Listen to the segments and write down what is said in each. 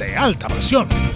de alta presión.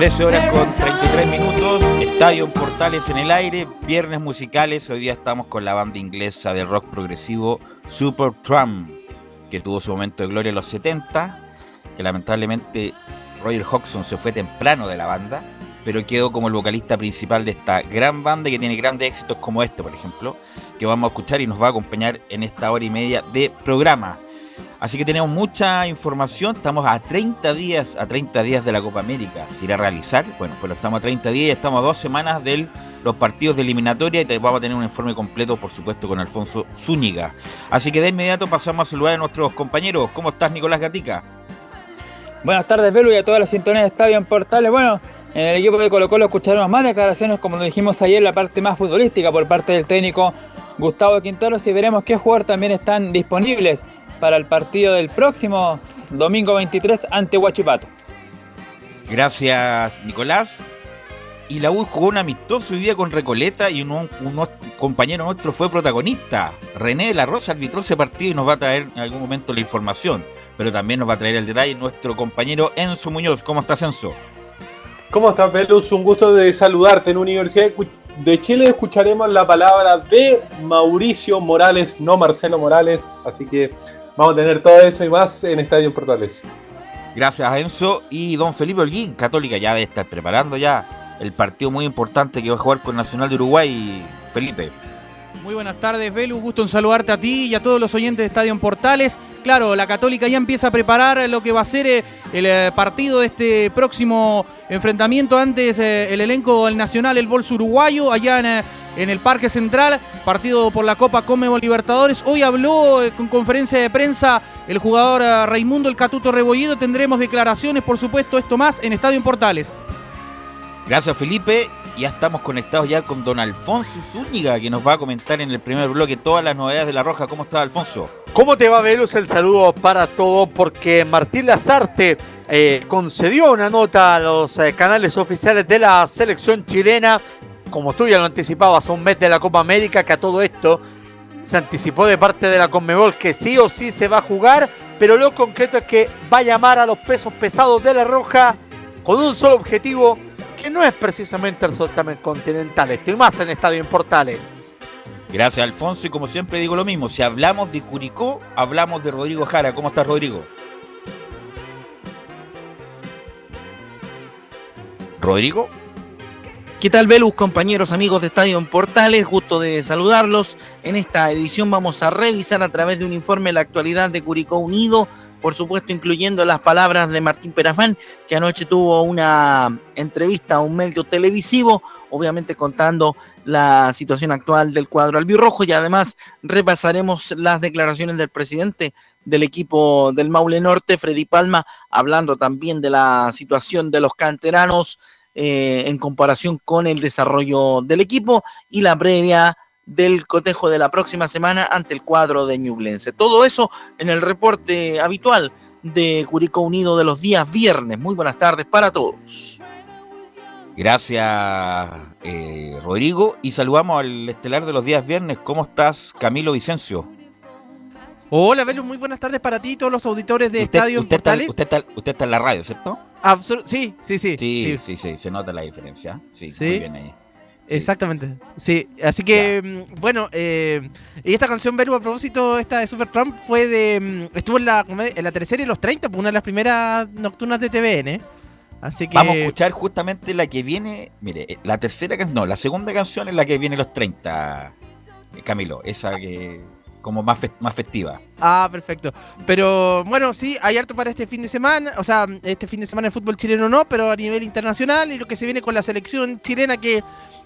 Horas con 33 minutos, Estadio Portales en el aire, viernes musicales, hoy día estamos con la banda inglesa de rock progresivo Super Trump, que tuvo su momento de gloria en los 70, que lamentablemente Roger Hodgson se fue temprano de la banda, pero quedó como el vocalista principal de esta gran banda que tiene grandes éxitos como este, por ejemplo, que vamos a escuchar y nos va a acompañar en esta hora y media de programa. Así que tenemos mucha información, estamos a 30 días, a 30 días de la Copa América. ¿Se irá a realizar? Bueno, pues estamos a 30 días y estamos a dos semanas de los partidos de eliminatoria y vamos a tener un informe completo, por supuesto, con Alfonso Zúñiga. Así que de inmediato pasamos a saludar a nuestros compañeros. ¿Cómo estás, Nicolás Gatica? Buenas tardes, Belu, y a todas las sintonías de Estadio en Portales. Bueno, en el equipo de Colo Colo escucharemos más declaraciones, como lo dijimos ayer, la parte más futbolística por parte del técnico Gustavo Quinteros y veremos qué jugadores también están disponibles para el partido del próximo domingo 23 ante Huachipato. Gracias, Nicolás. Y la U jugó un amistoso hoy día con Recoleta y un, compañero nuestro fue protagonista. René de la Rosa arbitró ese partido y nos va a traer en algún momento la información. Pero también nos va a traer el detalle nuestro compañero Enzo Muñoz. ¿Cómo estás, Enzo? ¿Cómo estás, Velus? Un gusto de saludarte en Universidad de Chile. Escucharemos la palabra de Mauricio Morales, no Marcelo Morales. Así que Vamos a tener todo eso y más en Estadio Portales. Gracias, Enzo. Y don Felipe Holguín, Católica, ya debe estar preparando ya el partido muy importante que va a jugar con Nacional de Uruguay. Felipe. Muy buenas tardes, Velu. Gusto en saludarte a ti y a todos los oyentes de Estadio Portales. Claro, la Católica ya empieza a preparar lo que va a ser eh, el eh, partido de este próximo enfrentamiento. Antes eh, el elenco del Nacional, el Bolso Uruguayo, allá en en el Parque Central, partido por la Copa Conmebol Libertadores. Hoy habló eh, con conferencia de prensa el jugador eh, Raimundo El Catuto Rebollido. Tendremos declaraciones, por supuesto, esto más en Estadio en Portales. Gracias, Felipe. Ya estamos conectados ya con don Alfonso Zúñiga, que nos va a comentar en el primer bloque todas las novedades de La Roja. ¿Cómo está, Alfonso? ¿Cómo te va, Velus? El saludo para todos, porque Martín Lazarte eh, concedió una nota a los canales oficiales de la selección chilena como tú ya lo anticipabas, a un mes de la Copa América, que a todo esto se anticipó de parte de la Conmebol que sí o sí se va a jugar, pero lo concreto es que va a llamar a los pesos pesados de la Roja con un solo objetivo, que no es precisamente el certamen continental. Estoy más en Estadio en Portales. Gracias, Alfonso. Y como siempre digo lo mismo, si hablamos de Curicó, hablamos de Rodrigo Jara. ¿Cómo estás, Rodrigo? ¿Rodrigo? ¿Qué tal, Velus, compañeros, amigos de Estadio en Portales? Gusto de saludarlos. En esta edición vamos a revisar a través de un informe la actualidad de Curicó Unido, por supuesto incluyendo las palabras de Martín Perafán, que anoche tuvo una entrevista a un medio televisivo, obviamente contando la situación actual del cuadro albirrojo y además repasaremos las declaraciones del presidente del equipo del Maule Norte, Freddy Palma, hablando también de la situación de los canteranos eh, en comparación con el desarrollo del equipo y la previa del cotejo de la próxima semana ante el cuadro de Ñublense. Todo eso en el reporte habitual de Curicó Unido de los días viernes. Muy buenas tardes para todos. Gracias, eh, Rodrigo. Y saludamos al estelar de los días viernes. ¿Cómo estás, Camilo Vicencio? Hola, Velo, muy buenas tardes para ti y todos los auditores de Estadio usted Portales. Está, usted, está, usted está en la radio, ¿cierto? Absol sí, sí, sí, sí, sí, sí, se nota la diferencia. Sí, muy bien ahí. Sí. Exactamente, sí. Así que, mm, bueno, eh, y esta canción, Velu, a propósito, esta de Super Trump, fue de. mm, Estuvo en la, en la teleserie Los 30, pues, una de las primeras nocturnas de TVN. Así que. Vamos a escuchar justamente la que viene. Mire, eh, la tercera canción, no, la segunda canción es la que viene los 30, eh, Camilo. Esa que. Como más, fest- más festiva. Ah, perfecto. Pero bueno, sí, hay harto para este fin de semana. O sea, este fin de semana el fútbol chileno no, pero a nivel internacional y lo que se viene con la selección chilena que,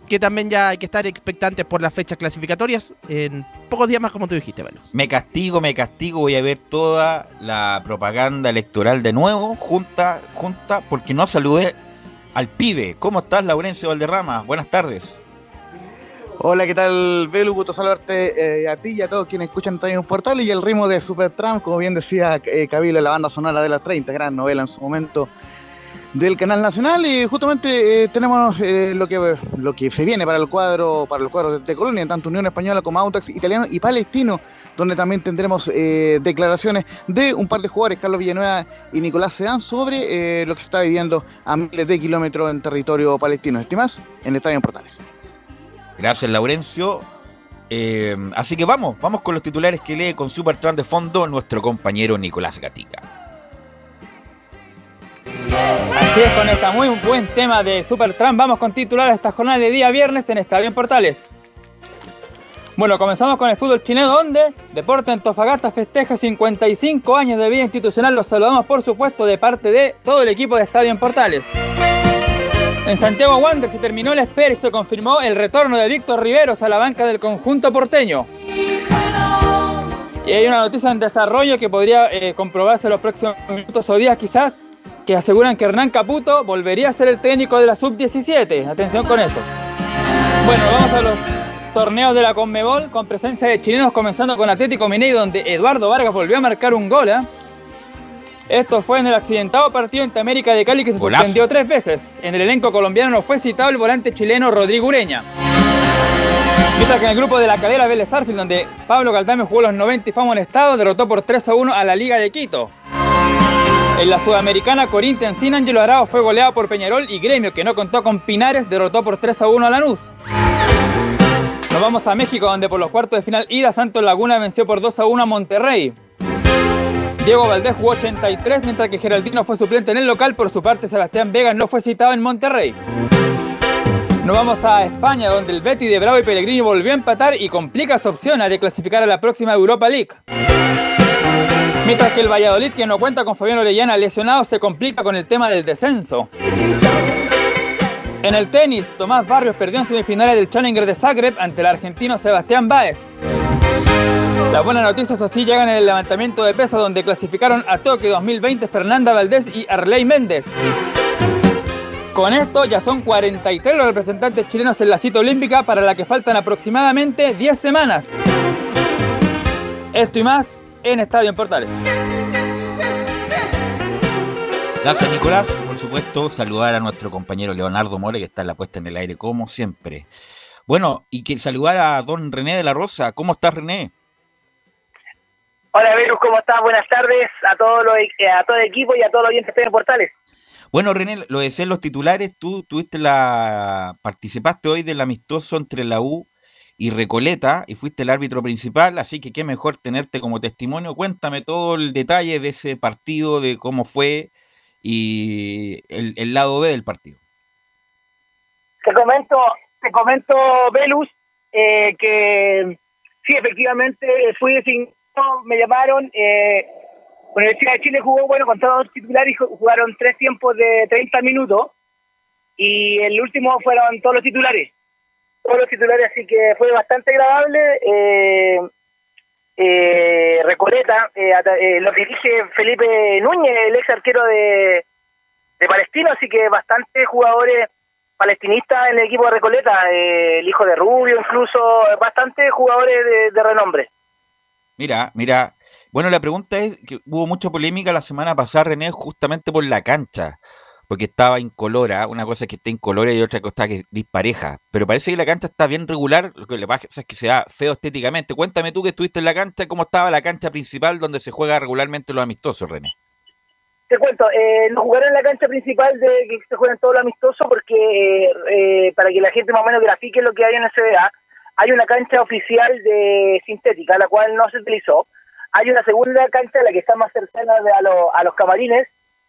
que también ya hay que estar expectantes por las fechas clasificatorias en pocos días más, como tú dijiste, Velos. Me castigo, me castigo, voy a ver toda la propaganda electoral de nuevo, junta, junta, porque no saludé al pibe. ¿Cómo estás, Laurencio Valderrama? Buenas tardes. Hola, ¿qué tal, Belu? Gusto saludarte eh, a ti y a todos quienes escuchan también un portal y el ritmo de Supertramp, como bien decía eh, Cabilo, la banda sonora de las 30, gran novela en su momento del canal nacional y justamente eh, tenemos eh, lo que lo que se viene para el cuadro para el cuadro de, de Colonia, tanto Unión Española como Audax Italiano y Palestino, donde también tendremos declaraciones de un par de jugadores, Carlos Villanueva y Nicolás Sedán, sobre lo que se está viviendo a miles de kilómetros en territorio palestino. Estimas, en Estadio Portales. Gracias, Laurencio. Eh, así que vamos, vamos con los titulares que lee con Supertramp de fondo nuestro compañero Nicolás Gatica. Así es, con este muy buen tema de Supertramp, vamos con titular esta jornada de día viernes en Estadio en Portales. Bueno, comenzamos con el fútbol chileno, donde Deporte Antofagasta festeja 55 años de vida institucional. Los saludamos, por supuesto, de parte de todo el equipo de Estadio en Portales. En Santiago Wander se terminó la espera y se confirmó el retorno de Víctor Riveros a la banca del conjunto porteño. Y hay una noticia en desarrollo que podría eh, comprobarse en los próximos minutos o días quizás, que aseguran que Hernán Caputo volvería a ser el técnico de la sub-17. Atención con eso. Bueno, vamos a los torneos de la Conmebol con presencia de chilenos comenzando con Atlético Mineiro donde Eduardo Vargas volvió a marcar un gol. ¿eh? Esto fue en el accidentado partido entre América de Cali que se Golazo. suspendió tres veces. En el elenco colombiano no fue citado el volante chileno Rodrigo Ureña. Mientras que en el grupo de la cadera Vélez Arfield, donde Pablo Galdame jugó los 90 y fue amonestado, derrotó por 3 a 1 a la Liga de Quito. En la Sudamericana, Corinthians sin Angelo Arao fue goleado por Peñarol y Gremio, que no contó con Pinares, derrotó por 3 a 1 a Lanús. Nos vamos a México, donde por los cuartos de final ida Santos Laguna venció por 2 a 1 a Monterrey. Diego Valdés jugó 83, mientras que Geraldino fue suplente en el local. Por su parte, Sebastián Vega no fue citado en Monterrey. Nos vamos a España, donde el Betty de Bravo y Pellegrini volvió a empatar y complica su opción a de clasificar a la próxima Europa League. Mientras que el Valladolid, que no cuenta con Fabián Orellana lesionado, se complica con el tema del descenso. En el tenis, Tomás Barrios perdió en semifinales del Challenger de Zagreb ante el argentino Sebastián Báez. Las buenas noticias así llegan en el levantamiento de peso donde clasificaron a Tokio 2020 Fernanda Valdés y Arley Méndez. Con esto ya son 43 los representantes chilenos en la cita olímpica para la que faltan aproximadamente 10 semanas. Esto y más en Estadio en Portales. Gracias, Nicolás. Por supuesto, saludar a nuestro compañero Leonardo More, que está en la puesta en el aire, como siempre. Bueno, y que saludar a don René de la Rosa. ¿Cómo estás, René? Hola, Verus, ¿cómo estás? Buenas tardes a, todos los, a todo el equipo y a todos los oyentes de Portales. Bueno, René, lo decían los titulares, tú tuviste la participaste hoy del amistoso entre la U y Recoleta y fuiste el árbitro principal, así que qué mejor tenerte como testimonio. Cuéntame todo el detalle de ese partido, de cómo fue y el, el lado B del partido. Te comento, te comento, Velus, eh, que sí, efectivamente fui designado, me llamaron, eh, Universidad de Chile jugó, bueno, con todos los titulares, jugaron tres tiempos de 30 minutos y el último fueron todos los titulares. Todos los titulares, así que fue bastante agradable. Eh, eh, Recoleta, eh, eh, lo dirige Felipe Núñez, el ex arquero de, de Palestino, así que bastantes jugadores palestinistas en el equipo de Recoleta, eh, el hijo de Rubio incluso, bastantes jugadores de, de renombre. Mira, mira, bueno, la pregunta es que hubo mucha polémica la semana pasada, René, justamente por la cancha, porque estaba incolora, una cosa es que esté incolora y otra cosa que dispareja, pero parece que la cancha está bien regular, lo que le pasa es que se da feo estéticamente. Cuéntame tú que estuviste en la cancha, ¿cómo estaba la cancha principal donde se juega regularmente los amistosos, René? Te cuento, eh, no jugaron en la cancha principal de que se juegan todo lo amistoso porque eh, para que la gente más o menos grafique lo que hay en SBA, hay una cancha oficial de sintética, la cual no se utilizó. Hay una segunda cancha, la que está más cercana de, a, lo- a los camarines,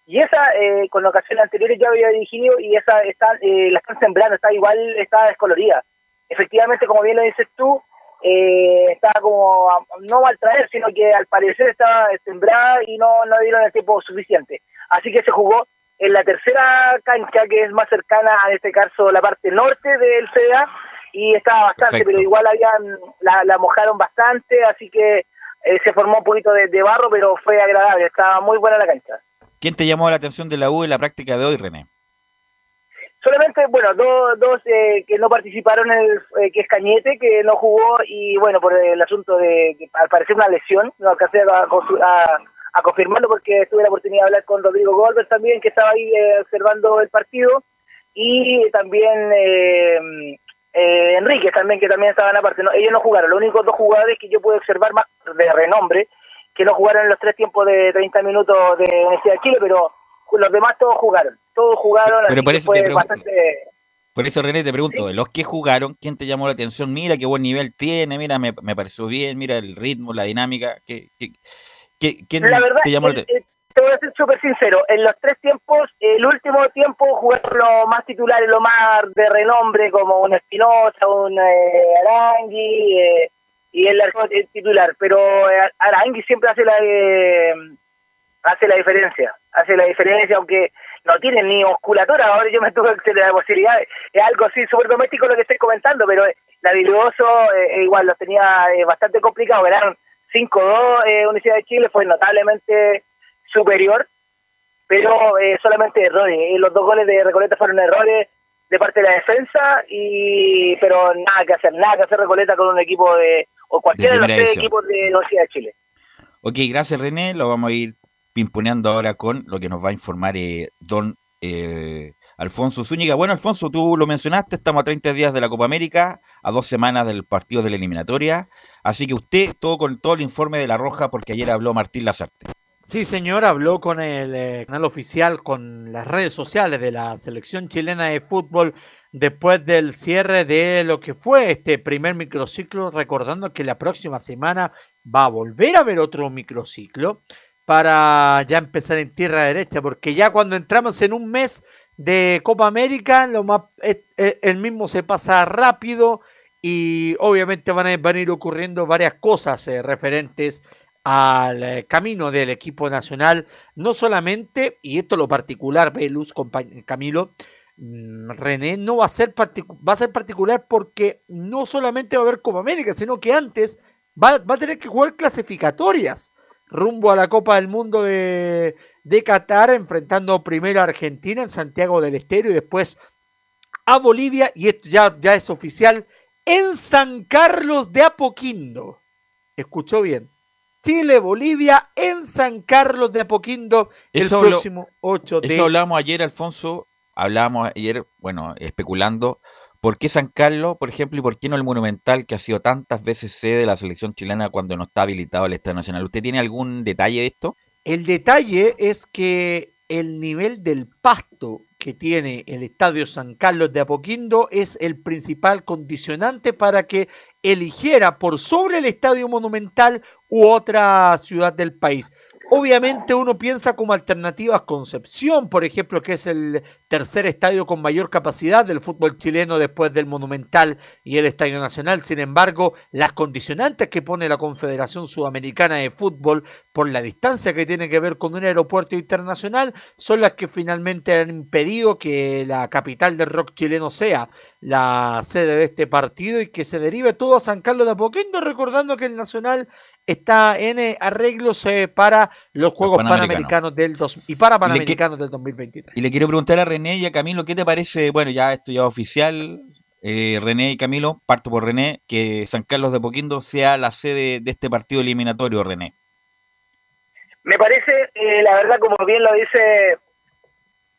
y esa, eh, con ocasiones anteriores ya había dirigido, y esa está, eh, la están sembrando, está igual, está descolorida. Efectivamente, como bien lo dices tú, eh, estaba como, a- no mal traer, sino que al parecer estaba sembrada y no, no dieron el tiempo suficiente. Así que se jugó en la tercera cancha, que es más cercana, en este caso, la parte norte del CDA, y estaba bastante, Perfecto. pero igual habían, la, la mojaron bastante, así que eh, se formó un poquito de, de barro, pero fue agradable, estaba muy buena la cancha. ¿Quién te llamó la atención de la U en la práctica de hoy, René? Solamente, bueno, dos, dos eh, que no participaron, en el, eh, que es Cañete, que no jugó, y bueno, por el asunto de, al parecer una lesión, no alcancé a, confirmarlo porque tuve la oportunidad de hablar con Rodrigo Goldberg también, que estaba ahí eh, observando el partido, y también eh, Enrique también, que también estaban aparte. No, ellos no jugaron, los únicos dos jugadores que yo pude observar más de renombre, que no jugaron los tres tiempos de 30 minutos de Universidad de Chile, pero los demás todos jugaron, todos jugaron, Pero por eso te bastante... Por eso, René, te pregunto, los que jugaron, ¿quién te llamó la atención? Mira qué buen nivel tiene, mira, me, me pareció bien, mira el ritmo, la dinámica. ¿qué, qué- qué- quién La verdad, te llamó la atención? te voy a ser súper sincero, en los tres tiempos, el último tiempo jugaron los más titulares, los más de renombre, como un Espinosa, un eh, Arangui, eh, y el arquero titular, pero eh, Arangui siempre hace la eh, hace la diferencia, hace la diferencia, aunque no tiene ni musculatura, ahora yo me tuve que la posibilidad, es algo así súper doméstico lo que estoy comentando, pero eh, la Virtuoso eh, igual los tenía eh, bastante complicado, ganaron 5-2 eh, Universidad de Chile, fue notablemente superior, pero eh, solamente errores. Eh, los dos goles de Recoleta fueron errores de parte de la defensa, y pero nada que hacer, nada que hacer Recoleta con un equipo de, o cualquiera de, los tres equipos de la Universidad de Chile. Ok, gracias René, lo vamos a ir pimponeando ahora con lo que nos va a informar eh, don eh, Alfonso Zúñiga. Bueno, Alfonso, tú lo mencionaste, estamos a 30 días de la Copa América, a dos semanas del partido de la eliminatoria, así que usted, todo con todo el informe de La Roja, porque ayer habló Martín Lazarte. Sí, señor, habló con el eh, canal oficial, con las redes sociales de la selección chilena de fútbol después del cierre de lo que fue este primer microciclo, recordando que la próxima semana va a volver a haber otro microciclo para ya empezar en tierra derecha, porque ya cuando entramos en un mes de Copa América, lo más, es- es- el mismo se pasa rápido y obviamente van a, van a ir ocurriendo varias cosas eh, referentes al eh, camino del equipo nacional, no solamente, y esto lo particular, Velus, Camilo, mm, René, no va a ser va a ser particular porque no solamente va a haber Copa América, sino que antes va, va a tener que jugar clasificatorias rumbo a la Copa del Mundo de, de Qatar, enfrentando primero a Argentina en Santiago del Estero y después a Bolivia, y esto ya, ya es oficial, en San Carlos de Apoquindo. Escuchó bien. Chile, Bolivia, en San Carlos de Apoquindo, Eso el próximo 8 de Eso hablábamos ayer, Alfonso, hablábamos ayer, bueno, especulando, ¿por qué San Carlos, por ejemplo, y por qué no el Monumental, que ha sido tantas veces sede de la selección chilena cuando no está habilitado el Estadio Nacional? ¿Usted tiene algún detalle de esto? El detalle es que el nivel del pasto que tiene el Estadio San Carlos de Apoquindo es el principal condicionante para que eligiera por sobre el Estadio Monumental u otra ciudad del país. Obviamente uno piensa como alternativas Concepción, por ejemplo, que es el tercer estadio con mayor capacidad del fútbol chileno después del Monumental y el Estadio Nacional. Sin embargo, las condicionantes que pone la Confederación Sudamericana de Fútbol por la distancia que tiene que ver con un aeropuerto internacional son las que finalmente han impedido que la capital del rock chileno sea la sede de este partido y que se derive todo a San Carlos de Apoquindo, recordando que el Nacional está en eh, arreglos para los Juegos Panamericanos, del dos, y para Panamericanos del 2023. Y le quiero preguntar a René y a Camilo, ¿qué te parece? Bueno, ya esto ya oficial, eh, René y Camilo, parto por René, que San Carlos de Apoquindo sea la sede de este partido eliminatorio, René. Me parece, la verdad, como bien lo dice,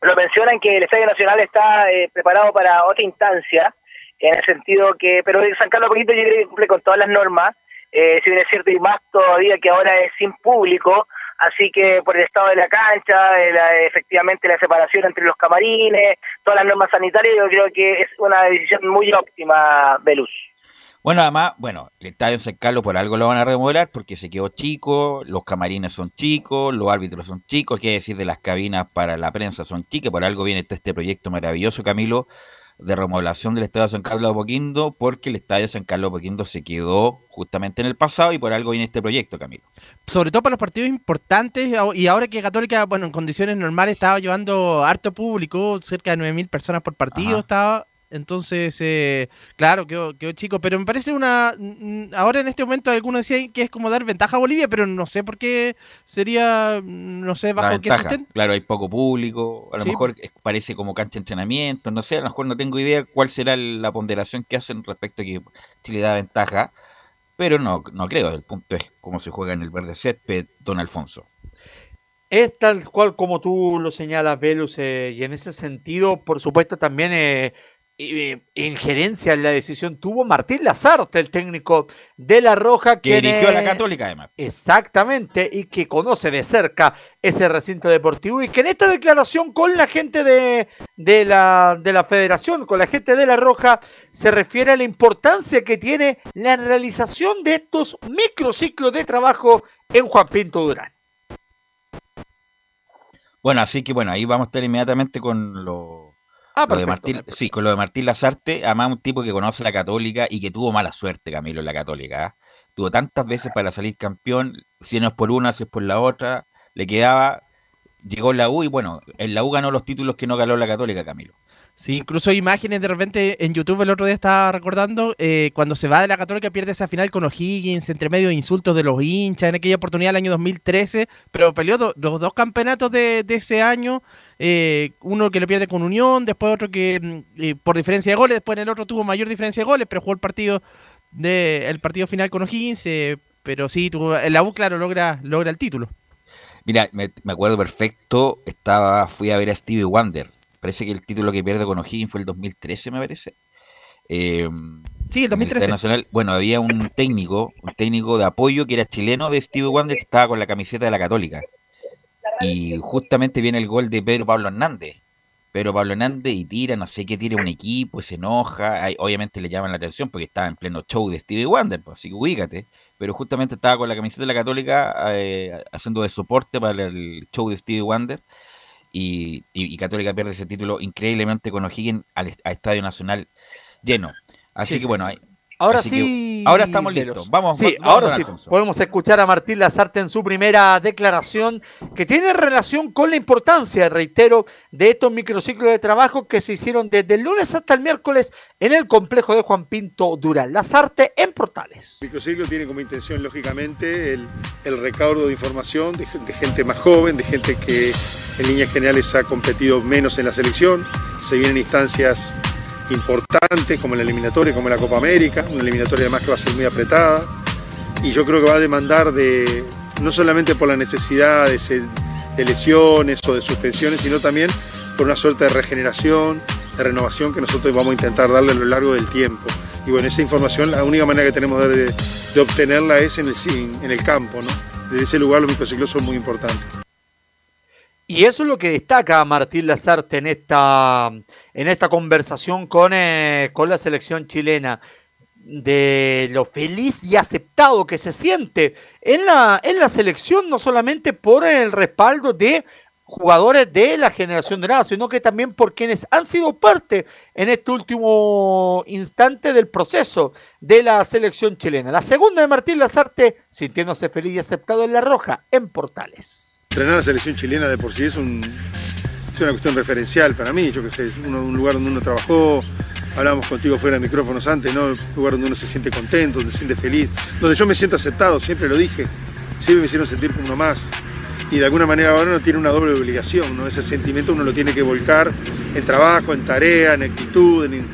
lo mencionan que el Estadio Nacional está preparado para otra instancia, en el sentido que, pero San Carlos de que cumple con todas las normas, eh, si bien es cierto, y más todavía que ahora es sin público, así que por el estado de la cancha, efectivamente la separación entre los camarines, todas las normas sanitarias, yo creo que es una decisión muy óptima, Belus. Bueno, además, bueno, el estadio San Carlos por algo lo van a remodelar porque se quedó chico, los camarines son chicos, los árbitros son chicos, qué decir de las cabinas para la prensa son chicas, por algo viene este proyecto maravilloso, Camilo, de remodelación del Estadio San Carlos de Poquindo porque el Estadio San Carlos de Poquindo se quedó justamente en el pasado y por algo viene este proyecto, Camilo. Sobre todo para los partidos importantes y ahora que Católica, bueno, en condiciones normales estaba llevando harto público, cerca de 9.000 personas por partido, estaba entonces, eh, claro, quedó, chico, pero me parece una... Ahora en este momento algunos decían que es como dar ventaja a Bolivia, pero no sé por qué sería, no sé, bajo qué Claro, hay poco público, a lo mejor parece como cancha de entrenamiento, no sé, a lo mejor no tengo idea cuál será la ponderación que hacen respecto a que Chile da ventaja, pero no, no creo, el punto es cómo se juega en el verde césped, don Alfonso. Es tal cual como tú lo señalas, Velus, eh, y en ese sentido, por supuesto, también eh, eh, injerencia en la decisión tuvo Martín Lazarte, el técnico de La Roja, que dirigió a la Católica además. Exactamente, y que conoce de cerca ese recinto deportivo y que en esta declaración con la gente de, de, la, de la federación, con la gente de La Roja, se refiere a la importancia que tiene la realización de estos microciclos de trabajo en Juan Pinto Durán. Bueno, así que bueno, ahí vamos a estar inmediatamente con los Ah, lo de Martín, sí, con lo de Martín Lazarte, además un tipo que conoce la Católica y que tuvo mala suerte, Camilo, en la Católica. ¿ah? Tuvo tantas veces para salir campeón, si no es por una, si es por la otra, le quedaba, llegó la U y bueno, en la U ganó los títulos que no ganó la Católica, Camilo. Sí, incluso hay imágenes de repente en YouTube el otro día estaba recordando eh, cuando se va de la Católica pierde esa final con O'Higgins entre medio de insultos de los hinchas en aquella oportunidad del año 2013, pero peleó los dos campeonatos de, ese año, eh, uno que lo pierde con Unión, después otro que mm, eh, por diferencia de goles, después en el otro tuvo mayor diferencia de goles, pero jugó el partido de el partido final con O'Higgins, pero sí, tuvo, la U claro logra logra el título. Mira, me, me acuerdo perfecto, estaba fui a ver a Stevie Wonder Parece que el título que pierde con O'Higgins fue el 2013, me parece. Eh, sí, el 2013. Nacional, bueno, había un técnico, un técnico de apoyo que era chileno de Steve Wonder que estaba con la camiseta de la Católica. Y justamente viene el gol de Pedro Pablo Hernández. Pedro Pablo Hernández y tira, no sé qué, tira un equipo, se enoja. obviamente le llaman la atención porque estaba en pleno show de Stevie Wonder, pues, así que ubícate. Pero justamente estaba con la camiseta de la Católica eh, haciendo de soporte para el show de Stevie Wonder y, Católica pierde ese título increíblemente con O'Higgins al, Estadio Nacional lleno. Así que bueno, hay, Ahora sí. Ahora estamos listos. Vamos. Sí, ahora sí. Podemos escuchar a Martín Lazarte en su primera declaración que tiene relación con la importancia, reitero, de estos microciclos de trabajo que se hicieron desde el lunes hasta el miércoles en el complejo de Juan Pinto Durán. Lazarte en Portales. El microciclo tiene como intención, lógicamente, el, el recaudo de información de, de gente más joven, de gente que en líneas generales ha competido menos en la selección. Se vienen instancias importantes como la eliminatoria, como la Copa América, una eliminatoria además que va a ser muy apretada y yo creo que va a demandar de, no solamente por la necesidad de, de lesiones o de suspensiones, sino también por una suerte de regeneración, de renovación que nosotros vamos a intentar darle a lo largo del tiempo. Y bueno, esa información, la única manera que tenemos de, de obtenerla es en el, en el campo, ¿no? Desde ese lugar los microciclos son muy importantes. Y eso es lo que destaca Martín Lazarte en esta, en esta conversación con, eh, con la selección chilena, de lo feliz y aceptado que se siente en la, en la selección, no solamente por el respaldo de jugadores de la generación dorada, sino que también por quienes han sido parte en este último instante del proceso de la selección chilena. La segunda de Martín Lazarte, sintiéndose feliz y aceptado en La Roja, en Portales. Entrenar a la selección chilena de por sí es, un, es una cuestión referencial para mí, yo que sé, es un lugar donde uno trabajó, hablábamos contigo fuera de micrófonos antes, ¿no? Un lugar donde uno se siente contento, donde se siente feliz, donde yo me siento aceptado, siempre lo dije, siempre me hicieron sentir como uno más. Y de alguna manera ahora uno tiene una doble obligación. Ese sentimiento uno lo tiene que volcar en trabajo, en tarea, en actitud, en,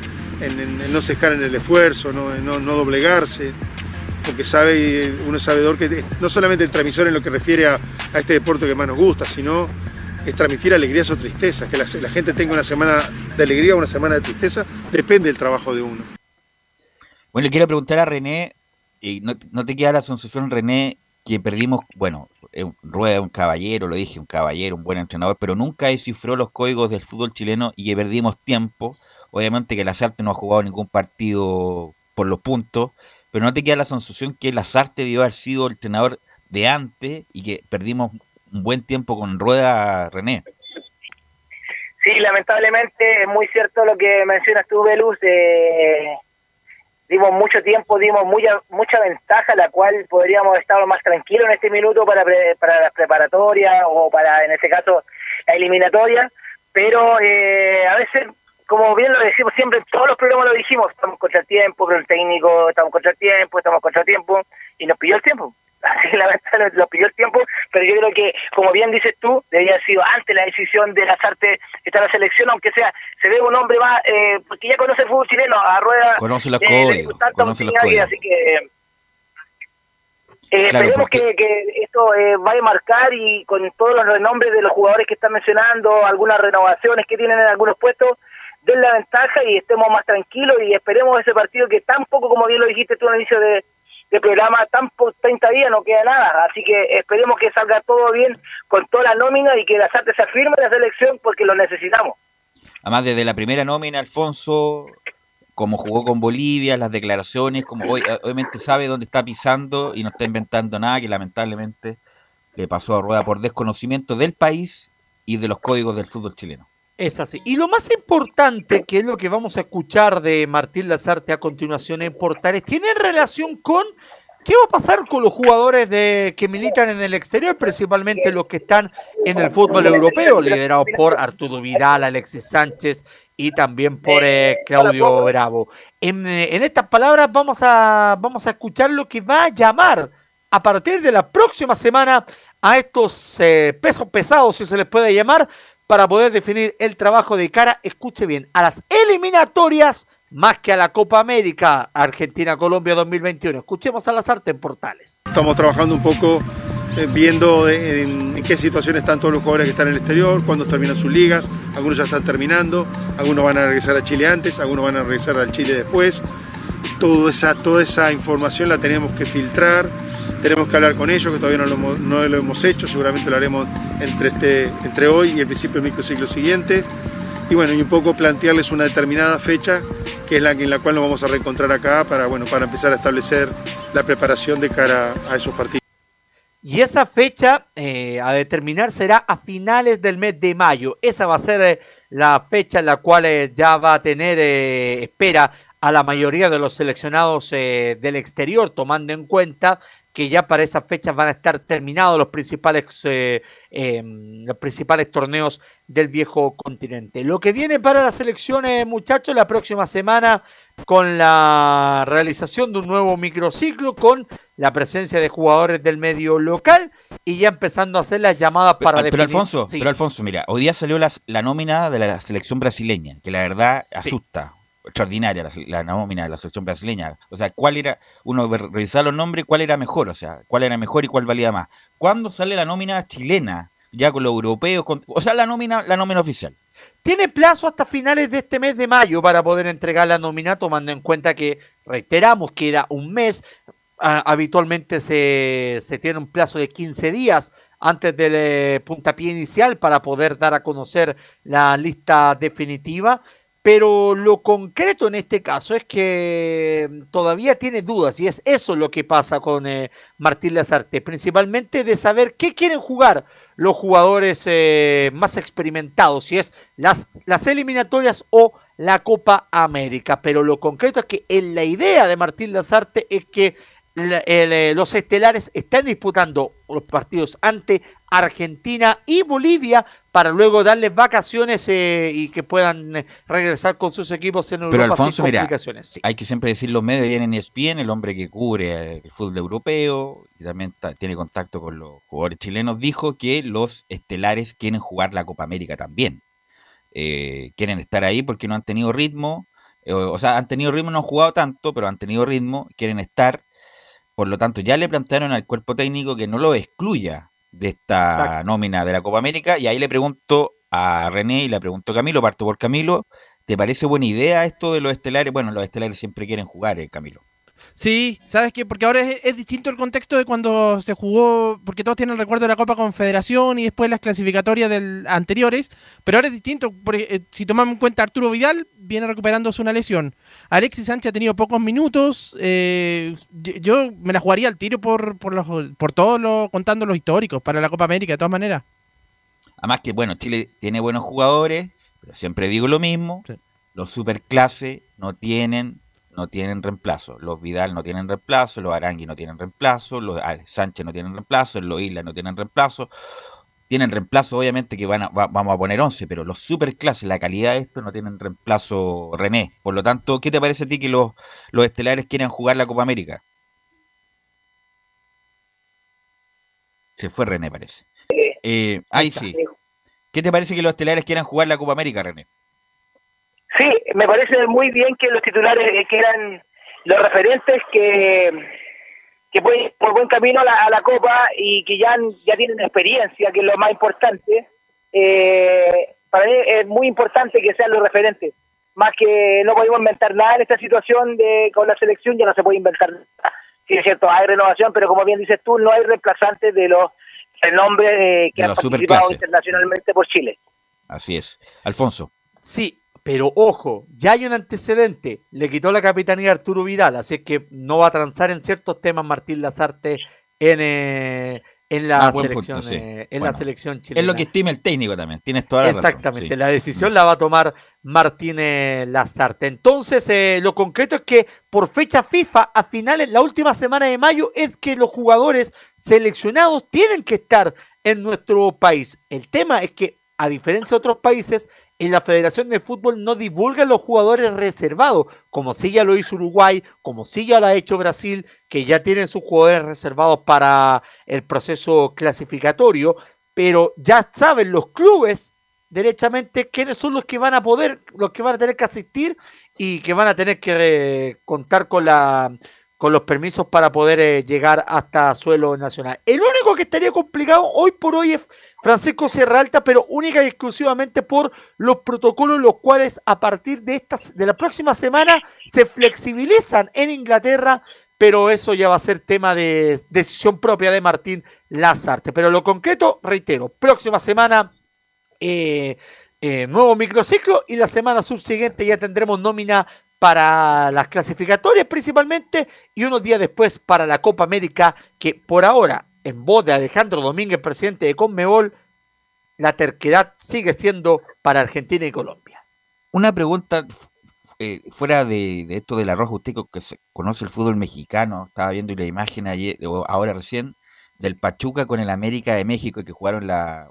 no cejar en el esfuerzo. En no doblegarse porque sabe, uno es sabedor que no solamente el transmisor en lo que refiere a, este deporte que más nos gusta, sino es transmitir alegrías o tristezas, que la, la gente tenga una semana de alegría o una semana de tristeza, depende del trabajo de uno. Bueno, le quiero preguntar a René, y no, te queda la sensación, René, que perdimos, bueno, eh, Rueda un caballero, lo dije, un caballero, un buen entrenador, pero nunca descifró los códigos del fútbol chileno y perdimos tiempo. Obviamente que Lazarte no ha jugado ningún partido por los puntos, pero no te queda la sensación que Lazarte debió haber sido el entrenador de antes y que perdimos un buen tiempo con Rueda, René. Sí, lamentablemente es muy cierto lo que mencionas tú, Velus. eh, dimos mucho tiempo, dimos mucha, mucha ventaja, la cual podríamos estar más tranquilos en este minuto para, pre- para las preparatorias o para, en este caso, la eliminatoria. Pero eh, a veces, como bien lo decimos siempre, en todos los programas lo dijimos, estamos contra el tiempo, pero el técnico, estamos contra el tiempo, estamos contra el tiempo, y nos pilló el tiempo. Así que lamentablemente nos pilló el tiempo, pero yo creo que, como bien dices tú, haber sido antes la decisión de Lazarte estar en la selección, aunque sea, se ve un hombre más, eh, porque ya conoce el fútbol chileno, a Rueda. Conoce los eh, códigos, conoce los códigos. Así que eh, Claro, esperemos porque- que, que esto eh, vaya a marcar y con todos los renombres de los jugadores que están mencionando, algunas renovaciones que tienen en algunos puestos, den la ventaja y estemos más tranquilos y esperemos ese partido que tampoco, como bien lo dijiste tú al inicio de, programa, tan por 30 días no queda nada, así que esperemos que salga todo bien con toda la nómina y que las artes se afirme en la selección porque lo necesitamos. Además, desde la primera nómina, Alfonso, como jugó con Bolivia, las declaraciones, como hoy, obviamente sabe dónde está pisando y no está inventando nada que lamentablemente le pasó a Rueda por desconocimiento del país y de los códigos del fútbol chileno. Es así. Y lo más importante, que es lo que vamos a escuchar de Martín Lazarte a continuación en Portales, tiene relación con qué va a pasar con los jugadores de, que militan en el exterior, principalmente los que están en el fútbol europeo, liderados por Arturo Vidal, Alexis Sánchez y también por eh, Claudio Bravo. En, eh, en estas palabras vamos a, vamos a escuchar lo que va a llamar a partir de la próxima semana a estos eh, pesos pesados, si se les puede llamar, para poder definir el trabajo de cara, escuche bien, a las eliminatorias más que a la Copa América Argentina-Colombia 2021. Escuchemos a las artes Portales. Estamos trabajando un poco eh, viendo de- en, qué situación están todos los jugadores que están en el exterior, cuándo terminan sus ligas, algunos ya están terminando, algunos van a regresar a Chile antes, algunos van a regresar al Chile después. Toda esa, toda esa información la tenemos que filtrar, tenemos que hablar con ellos, que todavía no lo, hemos- hecho, seguramente lo haremos entre, este, entre hoy y el principio del microciclo siguiente. Y bueno, y un poco plantearles una determinada fecha, que es la en la cual nos vamos a reencontrar acá para, bueno, para empezar a establecer la preparación de cara a esos partidos. Y esa fecha eh, a determinar será a finales del mes de mayo. Esa va a ser eh, la fecha en la cual eh, ya va a tener espera a la mayoría de los seleccionados del exterior, tomando en cuenta que ya para esas fechas van a estar terminados los principales, eh, eh, los principales torneos del viejo continente. Lo que viene para las selecciones, muchachos, la próxima semana con la realización de un nuevo microciclo, con la presencia de jugadores del medio local y ya empezando a hacer las llamadas para pero, definir. Alfonso, Sí. pero Alfonso, mira, hoy día salió la, la nómina de la selección brasileña, que la verdad Sí. asusta. Extraordinaria la, nómina de la selección brasileña. O sea, ¿cuál era, uno revisaba los nombres, cuál era mejor? O sea, ¿cuál era mejor y cuál valía más? ¿Cuándo sale la nómina chilena? Ya con los europeos, con- o sea, la nómina, la nómina oficial. Tiene plazo hasta finales de este mes de mayo para poder entregar la nómina, tomando en cuenta que, reiteramos, queda un mes. Ah, habitualmente se, se tiene un plazo de 15 días antes del eh, puntapié inicial para poder dar a conocer la lista definitiva. Pero lo concreto en este caso es que todavía tiene dudas y es eso lo que pasa con eh, Martín Lazarte, principalmente de saber qué quieren jugar los jugadores eh, más experimentados, si es las, las eliminatorias o la Copa América. Pero lo concreto es que en la idea de Martín Lazarte es que los estelares están disputando los partidos ante Argentina y Bolivia para luego darles vacaciones eh, y que puedan eh, regresar con sus equipos en Europa Pero Alfonso, mira, hay que siempre decir los medios vienen ESPN, el hombre que cubre el fútbol europeo y también tiene contacto con los jugadores chilenos, dijo que los estelares quieren jugar la Copa América también. quieren estar ahí porque no han tenido ritmo, o sea, han tenido ritmo, no han jugado tanto, pero han tenido ritmo, quieren estar por lo tanto, ya le plantearon al cuerpo técnico que no lo excluya de esta nómina de la Copa América. Y ahí le pregunto a René y le pregunto a Camilo, parto por Camilo, ¿te parece buena idea esto de los estelares? Bueno, los estelares siempre quieren jugar, eh, Camilo. Sí, ¿sabes qué? Porque ahora es, distinto el contexto de cuando se jugó, porque todos tienen el recuerdo de la Copa Confederación y después las clasificatorias del, anteriores, pero ahora es distinto, porque eh, si tomamos en cuenta Arturo Vidal, viene recuperándose una lesión. Alexis Sánchez ha tenido pocos minutos, eh, yo me la jugaría al tiro por, por, los, por todo lo, contando los históricos para la Copa América, de todas maneras. Además que, bueno, Chile tiene buenos jugadores, pero siempre digo lo mismo, los superclase no tienen no tienen reemplazo. Los Vidal no tienen reemplazo, los Arangui no tienen reemplazo, los Sánchez no tienen reemplazo, los Isla no tienen reemplazo. Tienen reemplazo, obviamente, que van vamos a poner 11, pero los superclases, la calidad de esto, no tienen reemplazo René. Por lo tanto, ¿qué te parece a ti que los, los estelares quieren jugar la Copa América? Se fue René, parece. Eh, ahí sí. ¿Qué te parece que los estelares quieran jugar la Copa América, René? Sí, me parece muy bien que los titulares eh, que eran los referentes que que pueden por buen camino a la, Copa y que ya, ya tienen experiencia, que es lo más importante. Eh, para mí es muy importante que sean los referentes. Más que no podemos inventar nada en esta situación de con la selección, ya no se puede inventar nada. Sí, es cierto, hay renovación, pero como bien dices tú, no hay reemplazantes de los renombres eh, que han participado internacionalmente por Chile. Así es. Alfonso. Sí, pero ojo, ya hay un antecedente. Le quitó la capitanía a Arturo Vidal, así que no va a transar en ciertos temas Martín Lazarte en, eh, en, la, ah, selección, eh, en la selección chilena. Es lo que estima el técnico también, tienes toda la Exactamente, la decisión la va a tomar Martín Lazarte. Entonces, eh, lo concreto es que por fecha FIFA, a finales, la última semana de mayo, es que los jugadores seleccionados tienen que estar en nuestro país. El tema es que, a diferencia de otros países, en la Federación de Fútbol no divulgan los jugadores reservados, como sí ya lo hizo Uruguay, como sí ya lo ha hecho Brasil, que ya tienen sus jugadores reservados para el proceso clasificatorio, pero ya saben los clubes derechamente quiénes son los que van a poder, los que van a tener que asistir y que van a tener que eh, contar con la con los permisos para poder eh, llegar hasta suelo nacional. El único que estaría complicado hoy por hoy es Francisco Sierra Alta, pero única y exclusivamente por los protocolos, los cuales a partir de, estas, de la próxima semana se flexibilizan en Inglaterra, pero eso ya va a ser tema de decisión propia de Martín Lazarte. Pero lo concreto, reitero, próxima semana eh, eh, nuevo microciclo y la semana subsiguiente ya tendremos nómina para las clasificatorias principalmente y unos días después para la Copa América que por ahora en voz de Alejandro Domínguez, presidente de Conmebol, la terquedad sigue siendo para Argentina y Colombia. Una pregunta eh, fuera de, esto del arroz, usted que conoce el fútbol mexicano, estaba viendo la imagen ayer, ahora recién, del Pachuca con el América de México que jugaron la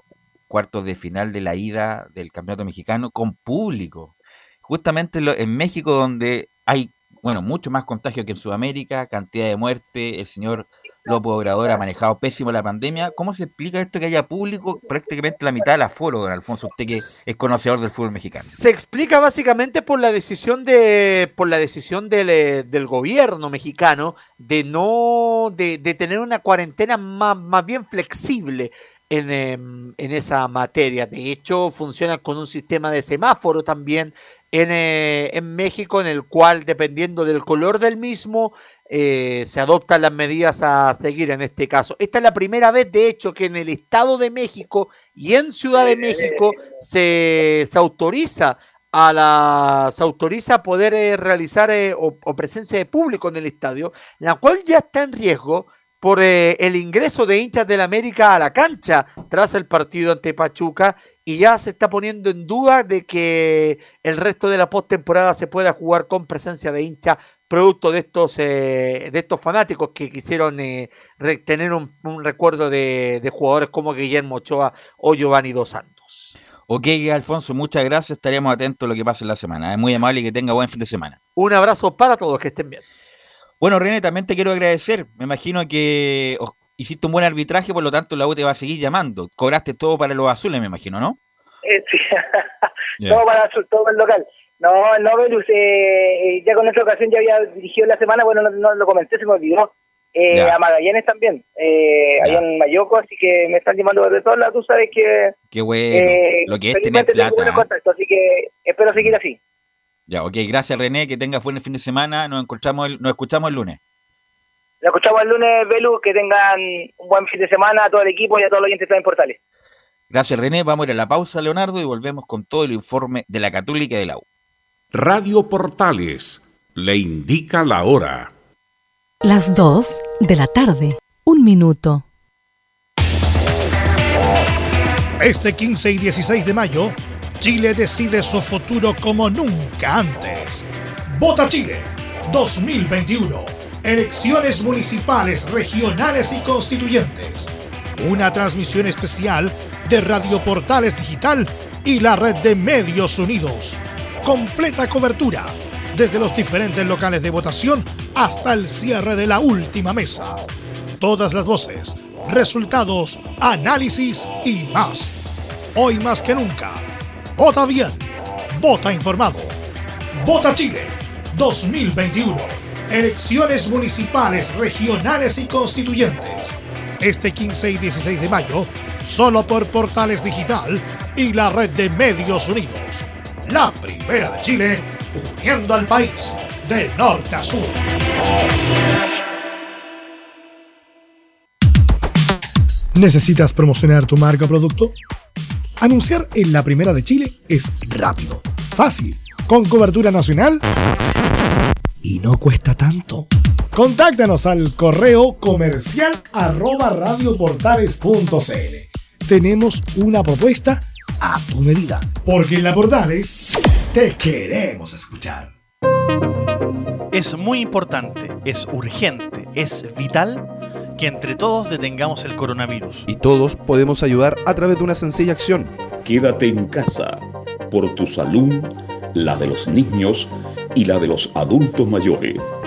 cuartos de final de la ida del campeonato mexicano con público. Justamente en México donde hay, bueno, mucho más contagio que en Sudamérica, cantidad de muerte, el señor López Obrador ha manejado pésimo la pandemia. ¿Cómo se explica esto que haya público prácticamente la mitad del aforo, don Alfonso, usted que es conocedor del fútbol mexicano? Se explica básicamente por la decisión de por la decisión del, eh, del gobierno mexicano de no de, de tener una cuarentena más, más bien flexible. En, em, en, esa materia. De hecho, funciona con un sistema de semáforo también en, eh, en México, en el cual, dependiendo del color del mismo, eh, se adoptan las medidas a seguir en este caso. Esta es la primera vez, de hecho, que en el Estado de México y en Ciudad de México se, se autoriza a las autoriza poder eh, realizar eh, o, o presencia de público en el estadio, la cual ya está en riesgo por el ingreso de hinchas del América a la cancha tras el partido ante Pachuca y ya se está poniendo en duda de que el resto de la postemporada se pueda jugar con presencia de hinchas producto de estos eh, de estos fanáticos que quisieron eh, re- tener un, un recuerdo de, de jugadores como Guillermo Ochoa o Giovanni Dos Santos. Ok, Alfonso, muchas gracias. Estaremos atentos a lo que pase en la semana. Es muy amable y que tenga buen fin de semana. Un abrazo para todos, que estén bien. Bueno, René, también te quiero agradecer. Me imagino que hiciste un buen arbitraje, por lo tanto la U te va a seguir llamando. Cobraste todo para los azules, me imagino, ¿no? Eh, sí. Ya. todo para su- todo el local. No, no, Velus, eh, eh, ya con esta ocasión ya había dirigido la semana, bueno, no, no lo comenté, se me olvidó. Eh, a Magallanes también, eh, allá en Mayoco, así que me están llamando desde todos lados, tú sabes que... Qué bueno. eh, lo que es tener plata. ¿eh? así que espero seguir así. Ya, ok, gracias René, que tengas buen fin de semana. Nos encontramos el, nos escuchamos el lunes. Nos escuchamos el lunes, Velus, que tengan un buen fin de semana a todo el equipo y a todos los oyentes de Portales. Gracias René, vamos a ir a la pausa, Leonardo, y volvemos con todo el informe de la Católica y de la U. Radio Portales le indica la hora. Las 2 de la tarde. Un minuto. Este 15 y 16 de mayo, Chile decide su futuro como nunca antes. Vota Chile 2021. Elecciones municipales, regionales y constituyentes. Una transmisión especial de Radio Portales Digital y la red de Medios Unidos. Completa cobertura desde los diferentes locales de votación hasta el cierre de la última mesa. Todas las voces, resultados, análisis y más. Hoy más que nunca. Vota bien. Vota informado. Vota Chile 2021. Elecciones municipales, regionales y constituyentes. Este 15 y 16 de mayo, solo por Portales Digital y la red de Medios Unidos. La primera de Chile, uniendo al país de norte a sur. ¿Necesitas promocionar tu marca o producto? Anunciar en la primera de Chile es rápido, fácil, con cobertura nacional y no cuesta tanto. Contáctanos al correo comercial arroba radioportales.cl. Tenemos una propuesta a tu medida, porque en la Portales te queremos escuchar. Es muy importante, es urgente, es vital que entre todos detengamos el coronavirus. Y todos podemos ayudar a través de una sencilla acción. Quédate en casa por tu salud, la de los niños y la de los adultos mayores.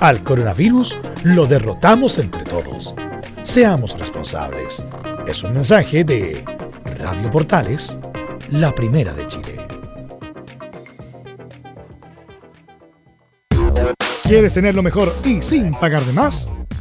al coronavirus lo derrotamos entre todos. Seamos responsables. Es un mensaje de Radio Portales, la primera de Chile. ¿Quieres tener lo mejor y sin pagar de más?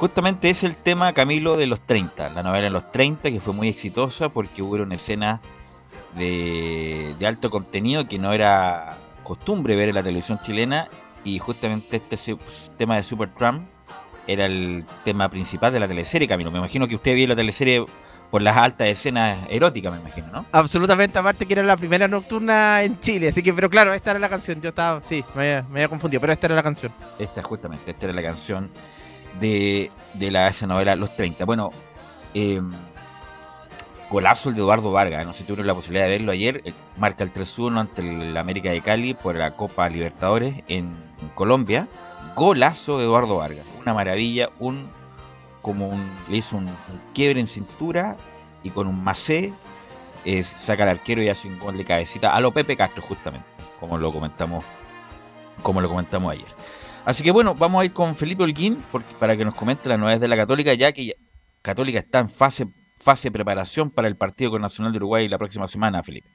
Justamente es el tema, Camilo, de los 30, la novela de los 30, que fue muy exitosa porque hubo una escena de, de alto contenido que no era costumbre ver en la televisión chilena, y justamente este tema de Super Trump era el tema principal de la teleserie, Camilo. Me imagino que usted vio la teleserie por las altas escenas eróticas, me imagino, ¿no? Absolutamente, aparte que era la primera nocturna en Chile, así que, pero claro, esta era la canción, yo estaba, sí, me había, me había confundido, pero esta era la canción. Esta, justamente, esta era la canción de, de la, esa novela Los 30. Bueno, eh, golazo el de Eduardo Vargas, no sé si tuvieron la posibilidad de verlo ayer, eh, marca el 3-1 ante el América de Cali por la Copa Libertadores en, Colombia. Golazo de Eduardo Vargas, una maravilla, un como un, le hizo un, quiebre en cintura y con un macé saca al arquero y hace un gol de cabecita a lo Pepe Castro justamente, como lo comentamos, como lo comentamos ayer. Así que bueno, vamos a ir con Felipe Holguín porque, para que nos comente las novedades de la Católica, ya que Católica está en fase, fase de preparación para el partido con Nacional de Uruguay la próxima semana, Felipe.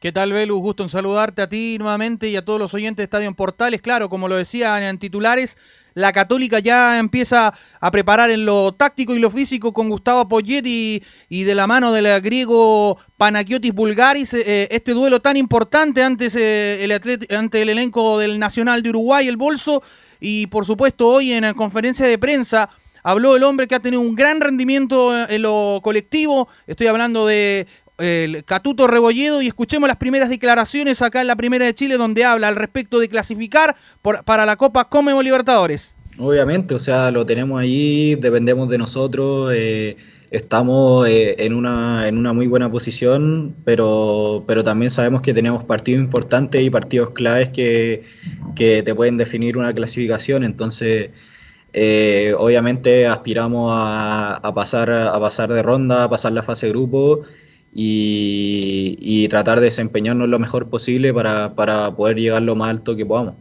¿Qué tal, Velus? Gusto en saludarte a ti nuevamente y a todos los oyentes de Estadio en Portales. Claro, como lo decían en titulares, la Católica ya empieza a preparar en lo táctico y lo físico con Gustavo Poyetti y, de la mano del griego Panagiotis Bulgaris, eh, este duelo tan importante eh, ante el elenco del Nacional de Uruguay, el Bolso, y por supuesto hoy en la conferencia de prensa habló el hombre que ha tenido un gran rendimiento en lo colectivo, estoy hablando de el Catuto Rebolledo y escuchemos las primeras declaraciones acá en la Primera de Chile donde habla al respecto de clasificar para la Copa Comemo Libertadores. Obviamente, o sea, lo tenemos ahí, dependemos de nosotros, eh, estamos eh, en, una, en una muy buena posición, pero, pero también sabemos que tenemos partidos importantes y partidos claves que, que te pueden definir una clasificación, entonces... Eh, obviamente aspiramos a, a, pasar, a pasar de ronda, a pasar la fase grupo y, tratar de desempeñarnos lo mejor posible para, para poder llegar lo más alto que podamos.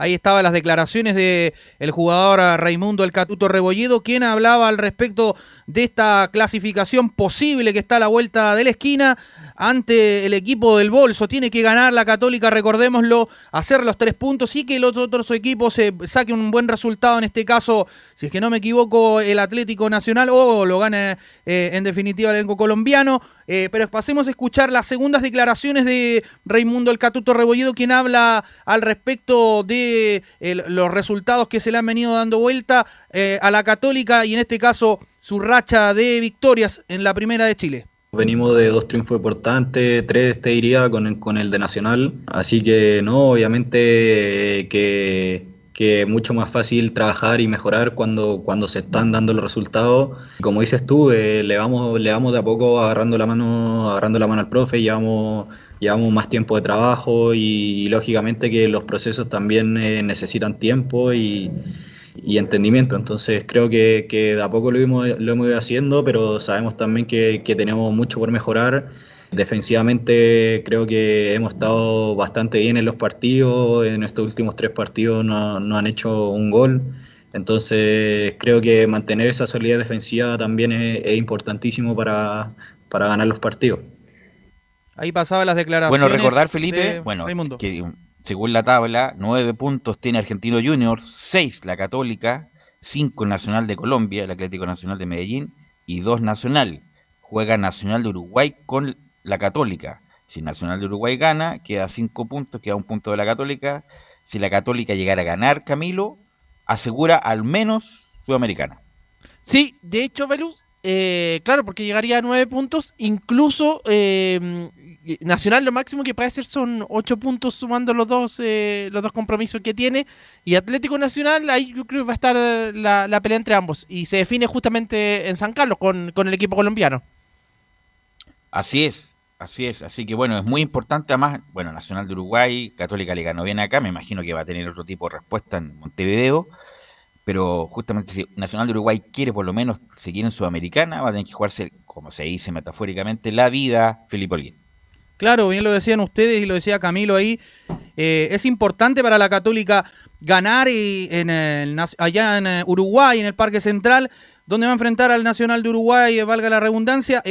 Ahí estaban las declaraciones de el jugador Raimundo El Catuto Rebolledo, quien hablaba al respecto de esta clasificación posible que está a la vuelta de la esquina ante el equipo del Bolso. Tiene que ganar la Católica, recordémoslo, hacer los tres puntos y que los otros equipos se saquen un buen resultado. En este caso, si es que no me equivoco, el Atlético Nacional o lo gane eh, en definitiva el elenco colombiano. Eh, pero pasemos a escuchar las segundas declaraciones de Raimundo El Catuto Rebolledo, quien habla al respecto de los resultados que se le han venido dando vuelta eh, a la Católica y en este caso su racha de victorias en la primera de Chile. Venimos de dos triunfos importantes, tres te diría con el, con el de Nacional, así que no, obviamente que, que es mucho más fácil trabajar y mejorar cuando, cuando se están dando los resultados. Como dices tú, eh, le, vamos, le vamos de a poco agarrando la mano, agarrando la mano al profe, llevamos llevamos más tiempo de trabajo y, lógicamente que los procesos también eh, necesitan tiempo y, y entendimiento. Entonces creo que, que de a poco lo hemos, lo hemos ido haciendo, pero sabemos también que, que tenemos mucho por mejorar. Defensivamente creo que hemos estado bastante bien en los partidos, en estos últimos tres partidos no, no han hecho un gol. Entonces creo que mantener esa solidez defensiva también es, es importantísimo para, para ganar los partidos. Ahí pasaba las declaraciones. Bueno, recordar, Felipe, de bueno, Raimundo. que según la tabla, nueve puntos tiene Argentino Junior, seis la Católica, cinco Nacional de Colombia, el Atlético Nacional de Medellín y dos Nacional. Juega Nacional de Uruguay con la Católica. Si Nacional de Uruguay gana, queda cinco puntos, queda un punto de la Católica. Si la Católica llegara a ganar, Camilo, asegura al menos Sudamericana. Sí, de hecho, Velus, eh, claro, porque llegaría a nueve puntos, incluso eh, Nacional lo máximo que puede hacer son ocho puntos sumando los dos eh, los dos compromisos que tiene y Atlético Nacional ahí yo creo que va a estar la, la pelea entre ambos y se define justamente en San Carlos con, con el equipo colombiano. Así es, así es. Así que bueno, es muy importante además, bueno, Nacional de Uruguay, Católica le ganó bien acá, me imagino que va a tener otro tipo de respuesta en Montevideo, pero justamente si Nacional de Uruguay quiere por lo menos seguir en Sudamericana, va a tener que jugarse, como se dice metafóricamente, la vida Felipe Olguín. Claro, bien lo decían ustedes y lo decía Camilo ahí. eh, es importante para la Católica ganar y en el allá en eh, Uruguay, en el Parque Central, donde va a enfrentar al Nacional de Uruguay, eh, valga la redundancia.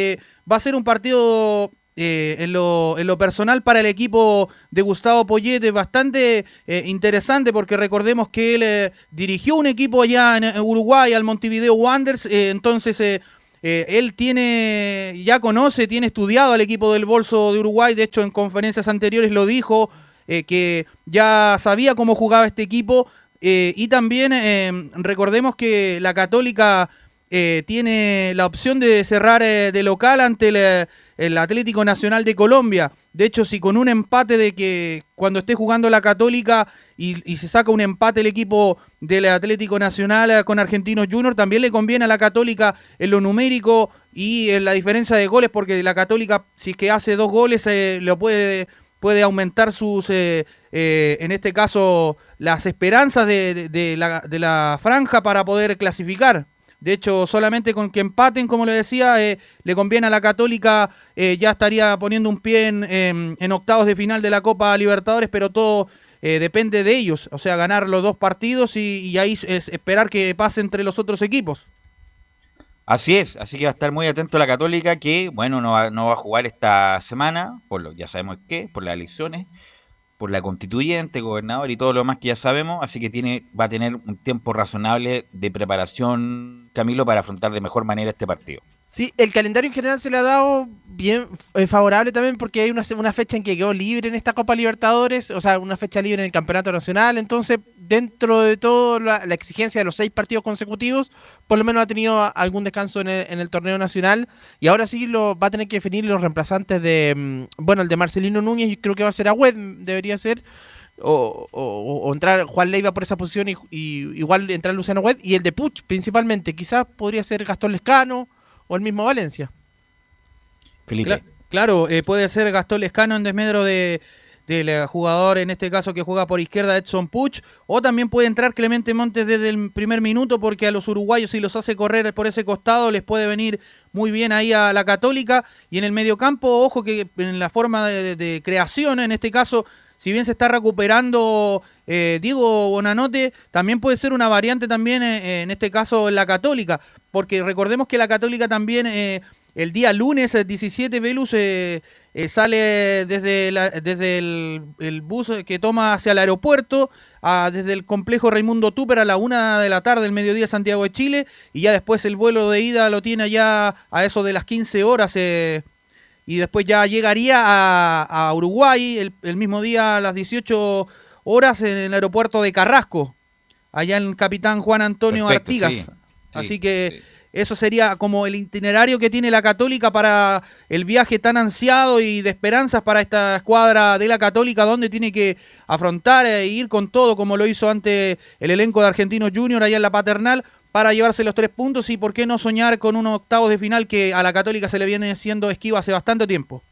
va a ser un partido en, lo, en lo personal para el equipo de Gustavo Poyete bastante interesante porque recordemos que él dirigió un equipo allá en, eh, Uruguay, al Montevideo Wanderers, entonces... eh, él tiene, ya conoce, tiene estudiado al equipo del Bolso de Uruguay, de hecho en conferencias anteriores lo dijo, eh, que ya sabía cómo jugaba este equipo eh, y también recordemos que la Católica tiene la opción de cerrar de local ante el, el Atlético Nacional de Colombia. De hecho, si con un empate de que cuando esté jugando la Católica y, y se saca un empate el equipo del Atlético Nacional con Argentinos Junior, también le conviene a la Católica en lo numérico y en la diferencia de goles, porque la Católica, si es que hace dos goles, eh, lo puede, puede aumentar sus, eh, eh, en este caso, las esperanzas de, de- de la, de la franja para poder clasificar. De hecho, solamente con que empaten, como le decía, eh, le conviene a la Católica, eh, ya estaría poniendo un pie en octavos de final de la Copa Libertadores, pero todo eh, depende de ellos. O sea, ganar los dos partidos y, ahí es esperar que pase entre los otros equipos. Así es, así que va a estar muy atento la Católica que, bueno, no va, no va a jugar esta semana, por lo ya sabemos qué, por las elecciones, por la constituyente, gobernador y todo lo demás que ya sabemos, así que tiene, va a tener un tiempo razonable de preparación, Camilo, para afrontar de mejor manera este partido. Sí, el calendario en general se le ha dado bien eh, favorable también porque hay una, una fecha en que quedó libre en esta Copa Libertadores, o sea, una fecha libre en el Campeonato Nacional, entonces dentro de todo la, exigencia de los seis partidos consecutivos, por lo menos ha tenido a- algún descanso en el, en el torneo nacional y ahora sí lo va a tener que definir los reemplazantes de, mm, bueno, el de Marcelino Núñez, creo que va a ser Agüed, debería ser. O, o- o entrar Juan Leiva por esa posición y, y igual entrar Luciano Wed y el de Puch principalmente, quizás podría ser Gastón Lescano o el mismo Valencia. Felipe. Cla- claro, eh, puede ser Gastón Lescano en desmedro de del eh, jugador, en este caso que juega por izquierda, Edson Puch, o también puede entrar Clemente Montes desde el primer minuto, porque a los uruguayos si los hace correr por ese costado les puede venir muy bien ahí a la Católica, y en el mediocampo, ojo que en la forma de, de creación, en este caso, si bien se está recuperando eh, Diego Bonanote, también puede ser una variante también, eh, en este caso, en la Católica, porque recordemos que la Católica también... eh, el día lunes el 17 Velus eh, eh, sale desde, la- desde el, el bus que toma hacia el aeropuerto, a- desde el complejo Raimundo Tupper a la una de la tarde, el mediodía Santiago de Chile, y ya después el vuelo de ida lo tiene ya a eso de las 15 horas, eh, y después ya llegaría a, a Uruguay el, el mismo día a las 18 horas en el aeropuerto de Carrasco, allá en el capitán Juan Antonio Perfecto, Artigas. sí, sí, Así que eso sería como el itinerario que tiene la Católica para el viaje tan ansiado y de esperanzas para esta escuadra de la Católica, donde tiene que afrontar e ir con todo, como lo hizo ante el elenco de Argentinos Junior allá en la Paternal, para llevarse los tres puntos y por qué no soñar con unos octavos de final que a la Católica se le viene siendo esquivo hace bastante tiempo.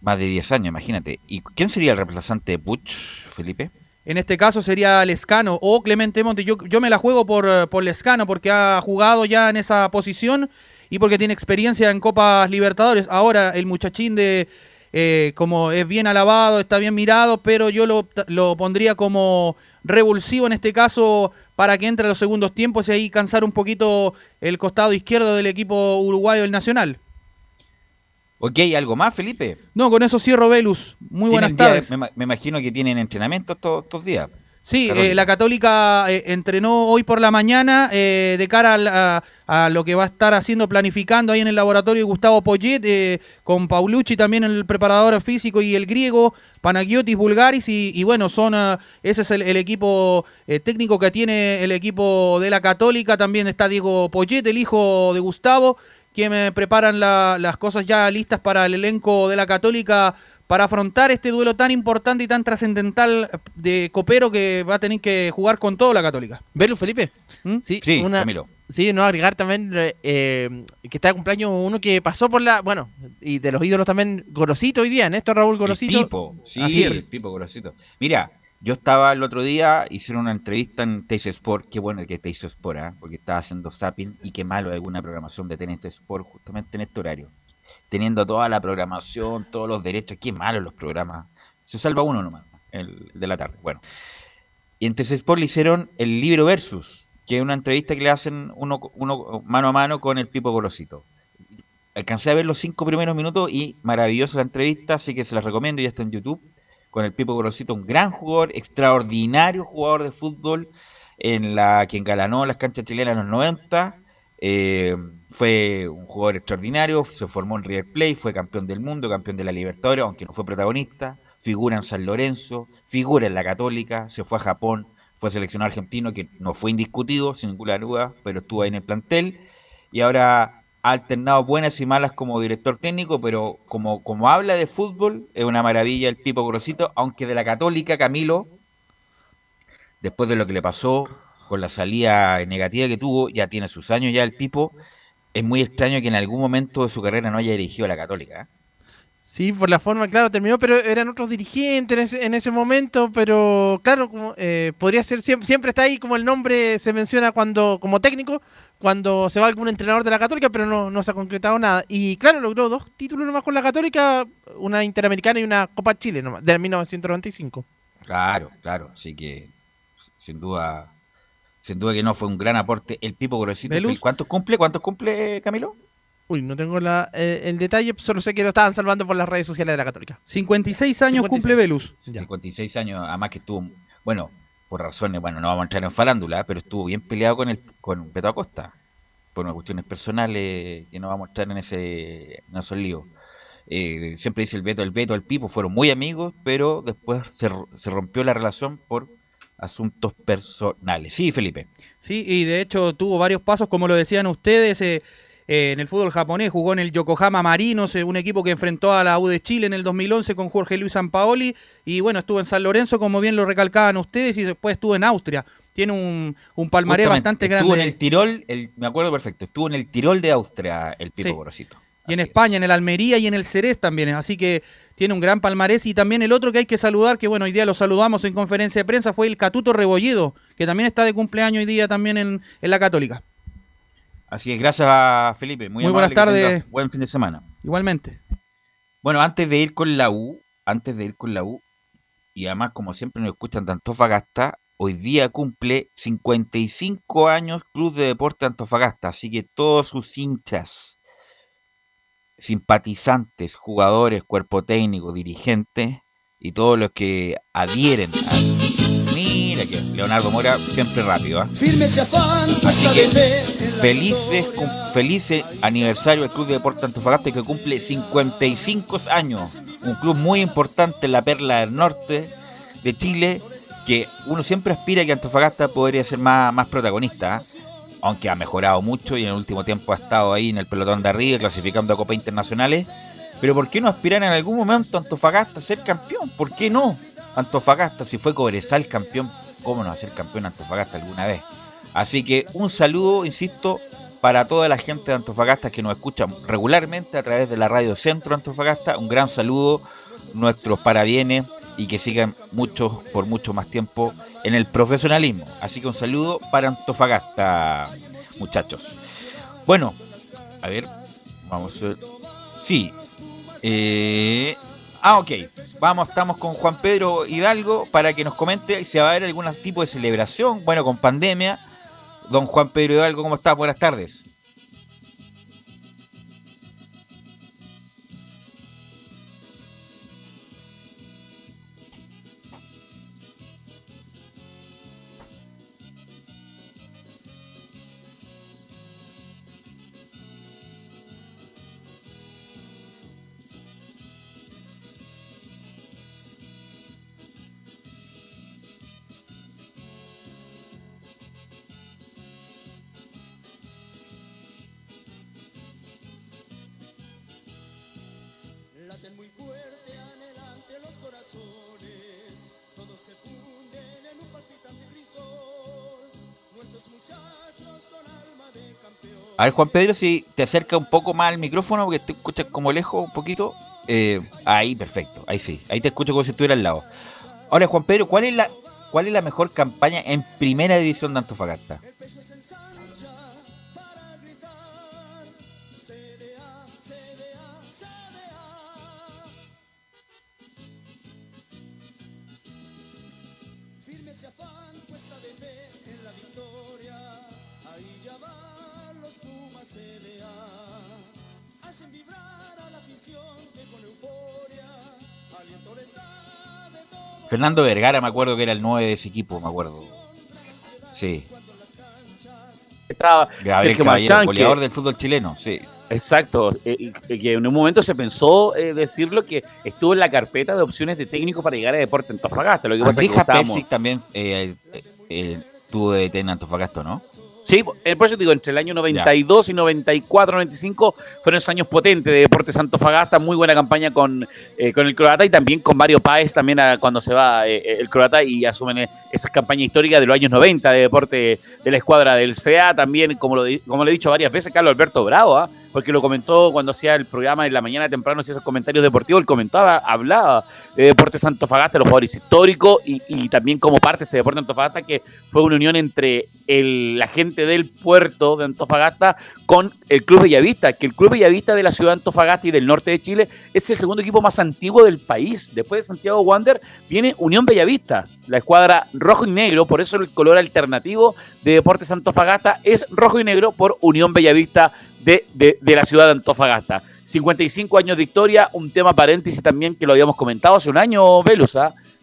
Más de 10 años, imagínate. ¿Y quién sería el reemplazante de Puch, Felipe? En este caso sería Lescano o Clemente Monte. Yo, yo me la juego por, eh, por Lescano porque ha jugado ya en esa posición y porque tiene experiencia en Copas Libertadores. Ahora el muchachín de, eh, como es bien alabado, está bien mirado, pero yo lo, lo pondría como revulsivo en este caso para que entre a los segundos tiempos y ahí cansar un poquito el costado izquierdo del equipo uruguayo del Nacional. Ok, ¿algo más, Felipe? No, con eso cierro Velus. Muy buenas tardes. me, ma- me imagino que tienen entrenamiento estos, estos días. Sí, eh, la Católica eh, entrenó hoy por la mañana eh, de cara al- a, a lo que va a estar haciendo, planificando ahí en el laboratorio de Gustavo Poyet, eh, con Paulucci también el preparador físico y el griego, Panagiotis, Bulgaris, y, y bueno, son ah, ese es el, el equipo técnico que tiene el equipo de la Católica, también está Diego Poyet, el hijo de Gustavo, que me preparan la- las cosas ya listas para el elenco de la Católica para afrontar este duelo tan importante y tan trascendental de Copero que va a tener que jugar con todo la Católica. Velu, Felipe. Sí, Sí, una- Camilo. Sí, no, agregar también eh, que está de cumpleaños uno que pasó por la. Bueno, y de los ídolos también, Gorosito hoy día, Néstor Raúl Gorosito. El Pipo, sí, Así es. el Pipo Gorosito. Mira, yo estaba el otro día, hicieron una entrevista en Teis Sport, qué bueno que Teis Sport, ¿ah? porque estaba haciendo zapping y qué malo alguna programación de Tenis Sport justamente en este horario. Teniendo toda la programación, todos los derechos, qué malo los programas. Se salva uno nomás, el de la tarde. Bueno. Y en Teis Sport le hicieron el libro Versus, que es una entrevista que le hacen uno, uno mano a mano con el Pipo Gorosito alcancé a ver los cinco primeros minutos y maravillosa la entrevista, así que se las recomiendo, ya está en YouTube, con el Pipo Gorosito, un gran jugador, extraordinario jugador de fútbol, en la que engalanó las canchas chilenas en los 90, eh, fue un jugador extraordinario, se formó en River Plate, fue campeón del mundo, campeón de la Libertadores, aunque no fue protagonista, figura en San Lorenzo, figura en la Católica, se fue a Japón, fue seleccionado argentino, que no fue indiscutido, sin ninguna duda, pero estuvo ahí en el plantel, y ahora ha alternado buenas y malas como director técnico, pero como, como habla de fútbol, es una maravilla el Pipo Grosito, aunque de la Católica, Camilo, después de lo que le pasó con la salida negativa que tuvo, ya tiene sus años ya el Pipo, es muy extraño que en algún momento de su carrera no haya dirigido a la Católica. ¿eh? Sí, por la forma, claro, terminó, pero eran otros dirigentes en ese, en ese momento, pero claro, como, eh, podría ser, siempre, siempre está ahí como el nombre se menciona cuando como técnico, cuando se va algún entrenador de la Católica, pero no, no se ha concretado nada. Y claro, logró dos títulos nomás con la Católica, una Interamericana y una Copa Chile nomás, del 1995. Claro, claro, así que sin duda, sin duda que no fue un gran aporte el Pipo Grosito. ¿Cuántos cumple? ¿Cuántos cumple, Camilo? Uy, no tengo la, eh, el detalle, solo sé que lo estaban salvando por las redes sociales de la Católica. 56 años cumple Velus. 56 años, además que estuvo, bueno, por razones, bueno, no vamos a entrar en farándula, pero estuvo bien peleado con el con Beto Acosta, por unas cuestiones personales que no vamos a entrar en ese en esos líos. Eh, siempre dice el Beto, el Beto, el Pipo, fueron muy amigos, pero después se, se rompió la relación por asuntos personales. Sí, Felipe. Sí, y de hecho tuvo varios pasos, como lo decían ustedes, eh, eh, en el fútbol japonés, jugó en el Yokohama Marinos, eh, un equipo que enfrentó a la U de Chile en el 2011 con Jorge Luis Sampaoli, y bueno, estuvo en San Lorenzo, como bien lo recalcaban ustedes, y después estuvo en Austria. Tiene un, un palmarés Justamente, bastante estuvo grande. en el Tirol, el, me acuerdo perfecto, estuvo en el Tirol de Austria el Pipo Sí. Gorosito. Y en España, en el Almería y en el Cerés también. Así que tiene un gran palmarés. Y también el otro que hay que saludar, que bueno, hoy día lo saludamos en conferencia de prensa, fue el Catuto Rebolledo, que también está de cumpleaños hoy día también en, en la Católica. Así es, gracias a Felipe. Muy, Muy buenas tardes. Buen fin de semana. Igualmente. Bueno, antes de ir con la U, antes de ir con la U, y además como siempre nos escuchan de Antofagasta, hoy día cumple 55 años Club de Deporte Antofagasta, así que todos sus hinchas, simpatizantes, jugadores, cuerpo técnico, dirigentes y todos los que adhieren a... Leonardo Mora siempre rápido, afán, Así que felices, felices aniversario del Club de Deportes Antofagasta que cumple 55 años. Un club muy importante en la perla del norte de Chile que uno siempre aspira a que Antofagasta podría ser más, más protagonista. ¿ah? Aunque ha mejorado mucho y en el último tiempo ha estado ahí en el pelotón de arriba clasificando a Copas Internacionales. Pero ¿por qué no aspirar en algún momento Antofagasta a ser campeón? ¿Por qué no? Antofagasta, si fue Cobresal campeón, ¿cómo no ser campeón Antofagasta alguna vez? Así que un saludo, insisto, para toda la gente de Antofagasta que nos escucha regularmente a través de la radio Centro Antofagasta. Un gran saludo, nuestros parabienes y que sigan muchos por mucho más tiempo en el profesionalismo. Así que un saludo para Antofagasta, muchachos. Bueno, a ver, vamos a ver. Sí. eh, ah, ok. Vamos, estamos con Juan Pedro Hidalgo para que nos comente si va a haber algún tipo de celebración. Bueno, con pandemia. Don Juan Pedro Hidalgo, ¿cómo está? Buenas tardes. A ver, Juan Pedro, si te acerca un poco más al micrófono, porque te escuchas como lejos un poquito. Eh, ahí, perfecto. Ahí sí. Ahí te escucho como si estuviera al lado. Ahora, Juan Pedro, ¿cuál es la, cuál es la mejor campaña en primera división de Antofagasta? Fernando Vergara, me acuerdo que era el 9 de ese equipo, me acuerdo. Sí. Estaba Gabriel Sergio Caballero, Marchán, goleador que- del fútbol chileno, sí. Exacto, eh, que en un momento se pensó eh, decirlo que estuvo en la carpeta de opciones de técnico para llegar a Deporte Antofagasta. Lo que pasa es que también eh, eh, eh, tuvo de en Antofagasta, ¿no? Sí, eh, por eso digo, entre el año 92 y 94, 95 fueron esos años potentes de Deportes Antofagasta, muy buena campaña con, eh, con el croata y también con Mario Páez también a- cuando se va eh, eh, el croata y asumen eh, esa campaña histórica de los años 90 de deporte de la escuadra del CA, también como lo, como le he dicho varias veces, Carlos Alberto Bravo, ¿ah? Porque lo comentó cuando hacía el programa en la mañana temprano, hacía esos comentarios deportivos, él comentaba, hablaba de Deportes Antofagasta, los jugadores históricos y, y también como parte de este Deporte Antofagasta que fue una unión entre el- la gente del puerto de Antofagasta con el Club Bellavista, que el Club Bellavista de la ciudad de Antofagasta y del norte de Chile es el segundo equipo más antiguo del país. Después de Santiago Wander viene Unión Bellavista, la escuadra rojo y negro, por eso el color alternativo de Deportes Antofagasta es rojo y negro por Unión Bellavista de, de- de la ciudad de Antofagasta. 55 años de historia, un tema paréntesis también que lo habíamos comentado hace un año, Velus.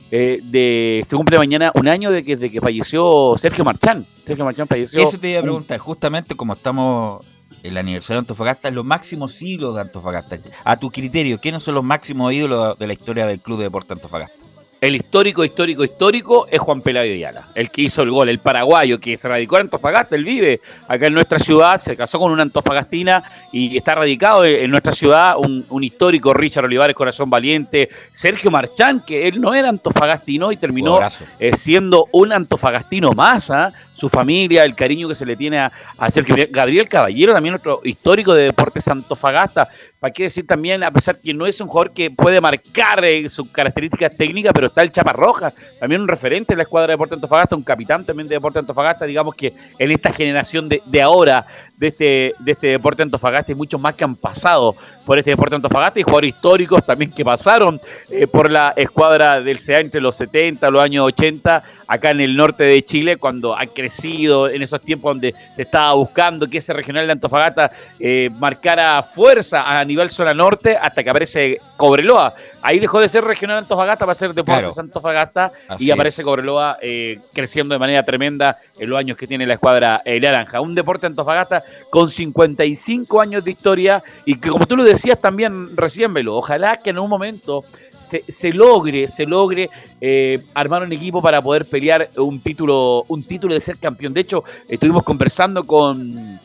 Eh, de, se cumple mañana un año de que, de que falleció Sergio Marchán. Sergio Marchán falleció. Eso te iba a un- preguntar, justamente como estamos en el aniversario de Antofagasta, los máximos ídolos de Antofagasta. A tu criterio, ¿quiénes son los máximos ídolos de la historia del Club de Deporte Antofagasta? El histórico, histórico, histórico es Juan Pelayo Ayala, el que hizo el gol, el paraguayo que se radicó en Antofagasta, él vive acá en nuestra ciudad, se casó con una antofagastina y está radicado en nuestra ciudad, un, un histórico Richard Olivares, corazón valiente, Sergio Marchán, que él no era antofagastino y terminó eh, siendo un antofagastino más, ¿ah? su familia, el cariño que se le tiene a, a Sergio Gabriel Caballero, también otro histórico de Deportes Antofagasta. ¿Para qué decir también, a pesar que no es un jugador que puede marcar eh, sus características técnicas, pero está el Chaparroja, también un referente de la escuadra de Deportes Antofagasta, un capitán también de Deportes Antofagasta, digamos que en esta generación de, de ahora de este, de este Deporte Antofagasta y muchos más que han pasado por este Deporte Antofagasta y jugadores históricos también que pasaron eh, por la escuadra del CEA entre los 70 los años 80 acá en el norte de Chile cuando ha crecido en esos tiempos donde se estaba buscando que ese regional de Antofagasta eh, marcara fuerza a nivel zona norte hasta que aparece Cobreloa. Ahí dejó de ser regional Antofagasta para ser Deportes Claro. Antofagasta Así y aparece. Cobreloa eh, creciendo de manera tremenda en los años que tiene la escuadra eh, naranja. Un deporte Antofagasta con 55 años de historia y que como tú lo decías también recién, Velo, ojalá que en un momento se, se logre, se logre eh, armar un equipo para poder pelear un título, un título de ser campeón. De hecho, estuvimos conversando con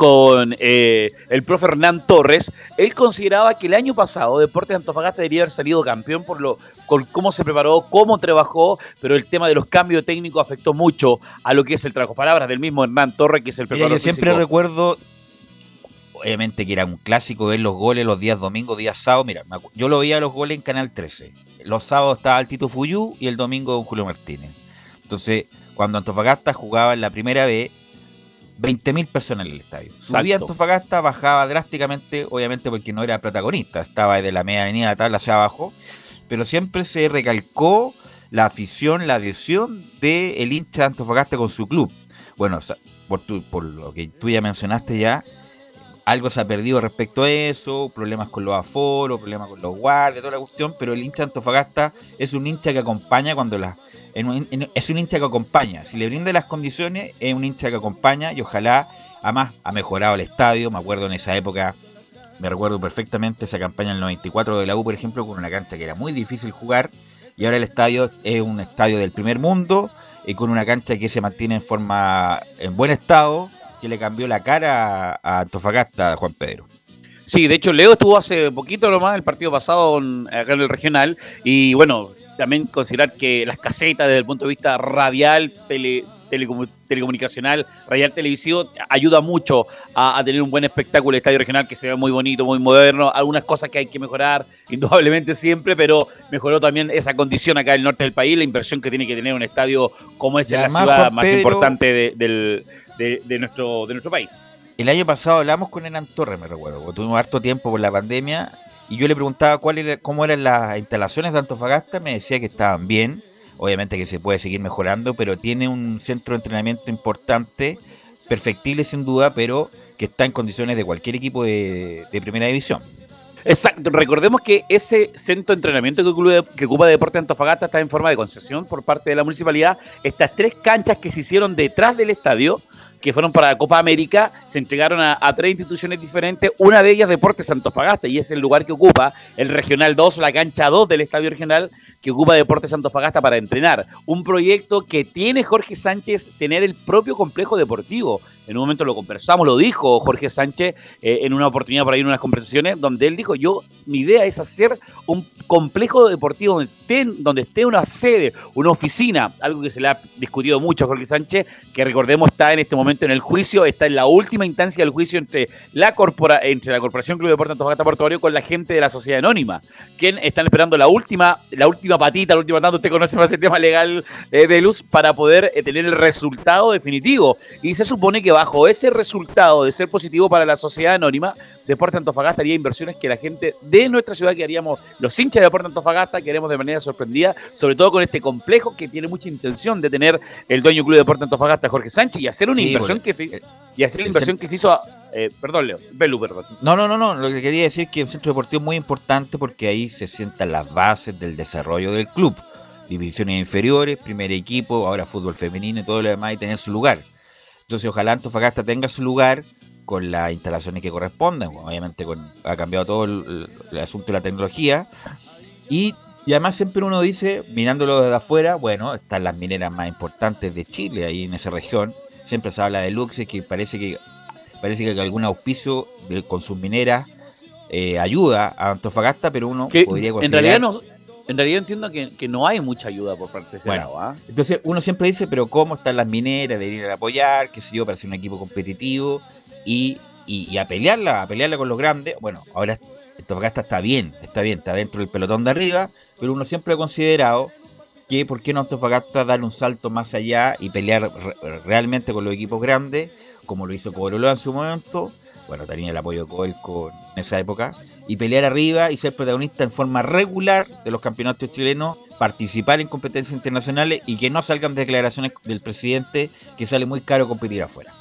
con eh, el profe Hernán Torres, él consideraba que el año pasado Deportes Antofagasta debería haber salido campeón por lo con cómo se preparó, cómo trabajó, pero el tema de los cambios técnicos afectó mucho a lo que es el trabajo. Palabras del mismo Hernán Torres, que es el Mira, preparador yo siempre físico. recuerdo, obviamente que era un clásico ver los goles los días domingo, días sábado. Mira, yo lo veía los goles en Canal 13. Los sábados estaba el Tito Fuyú y el domingo don Julio Martínez. Entonces, cuando Antofagasta jugaba en la primera B, 20.000 personas en el estadio. Subía Exacto. Antofagasta, bajaba drásticamente, obviamente porque no era protagonista, estaba de la media avenida de la tabla hacia abajo, pero siempre se recalcó la afición, la adhesión del el hincha de Antofagasta con su club. Bueno, por, tu- por lo que tú ya mencionaste ya, algo se ha perdido respecto a eso, problemas con los aforos, problemas con los guardias, toda la cuestión, pero el hincha de Antofagasta es un hincha que acompaña cuando en- es un hincha que acompaña, si le brinda las condiciones, es un hincha que acompaña y ojalá, además, ha mejorado el estadio, me acuerdo en esa época, me recuerdo perfectamente esa campaña en el 94 de la U, por ejemplo, con una cancha que era muy difícil jugar, y ahora el estadio es un estadio del primer mundo, y con una cancha que se mantiene en forma, en buen estado, que le cambió la cara a Antofagasta, Juan Pedro. Sí, de hecho Leo estuvo hace poquito nomás el partido pasado en- acá en el regional y bueno, también considerar que las casetas desde el punto de vista radial, tele, telecomu- telecomunicacional, radial televisivo, ayuda mucho a, a tener un buen espectáculo el estadio regional que se ve muy bonito, muy moderno, algunas cosas que hay que mejorar, indudablemente siempre, pero mejoró también esa condición acá en el norte del país, la inversión que tiene que tener un estadio como es en la ciudad Juan más Pedro- importante de, del- de- de nuestro, de nuestro país. El año pasado hablamos con Hernán Torres, me recuerdo, tuvimos harto tiempo por la pandemia y yo le preguntaba cuál era, cómo eran las instalaciones de Antofagasta, me decía que estaban bien, obviamente que se puede seguir mejorando, pero tiene un centro de entrenamiento importante, perfectible sin duda, pero que está en condiciones de cualquier equipo de, de primera división. Exacto, recordemos que ese centro de entrenamiento que, ocupa Deporte Antofagasta está en forma de concesión por parte de la municipalidad. Estas tres canchas que se hicieron detrás del estadio, que fueron para la Copa América, se entregaron a, a tres instituciones diferentes, una de ellas Deportes Antofagasta, y es el lugar que ocupa el Regional 2, la cancha 2 del Estadio Regional, que ocupa Deportes Antofagasta para entrenar. Un proyecto que tiene Jorge Sánchez tener el propio complejo deportivo. En un momento lo conversamos, lo dijo Jorge Sánchez eh, en una oportunidad por ahí en unas conversaciones, donde él dijo, yo, mi idea es hacer un complejo deportivo donde esté, una sede, una oficina, algo que se le ha discutido mucho a Jorge Sánchez, que recordemos está en este momento en el juicio, está en la última instancia del juicio entre la, corpora, entre la Corporación Club de Deportes Antofagasta Portuario con la gente de la sociedad anónima, quien están esperando la última, la última patita, la última tanto, usted conoce más el tema legal eh, de luz, para poder eh, tener el resultado definitivo. Y se supone que bajo ese resultado de ser positivo para la sociedad anónima, Deporte Antofagasta haría inversiones que la gente de nuestra ciudad que haríamos, los hinchas de Deporte Antofagasta, queremos de manera sorprendida, sobre todo con este complejo que tiene mucha intención de tener el dueño del Club de Deporte Antofagasta, Jorge Sánchez, y hacer una Sí, inversión porque que se, y hacer la el inversión que se hizo a, eh, perdón, Leo, Belu, perdón. No, no, no, no. Lo que quería decir es que el centro deportivo es muy importante porque ahí se sientan las bases del desarrollo del club. Divisiones inferiores, primer equipo, ahora fútbol femenino y todo lo demás y tener su lugar. Entonces, ojalá Antofagasta tenga su lugar con las instalaciones que correspondan. Bueno, obviamente con, ha cambiado todo el, el asunto de la tecnología. Y, y además siempre uno dice, mirándolo desde afuera, bueno, están las mineras más importantes de Chile ahí en esa región. Siempre se habla de Luxe, que parece que parece que algún auspicio de- con sus mineras eh, ayuda a Antofagasta, pero uno Que podría en considerar... realidad no, en realidad entiendo que, que no hay mucha ayuda por parte de ese Bueno, ¿ah? Entonces uno siempre dice, pero ¿cómo están las mineras? Deberían apoyar, qué sé yo, para ser un equipo competitivo y, y, y a pelearla, a pelearla con los grandes. Bueno, ahora Antofagasta está bien, está bien, está dentro del pelotón de arriba, pero uno siempre ha considerado que por qué no Antofagasta dar un salto más allá y pelear re- realmente con los equipos grandes, como lo hizo Cobreloa en su momento, bueno, tenía el apoyo de Coelco en esa época, y pelear arriba y ser protagonista en forma regular de los campeonatos chilenos, participar en competencias internacionales y que no salgan declaraciones del presidente que sale muy caro competir afuera.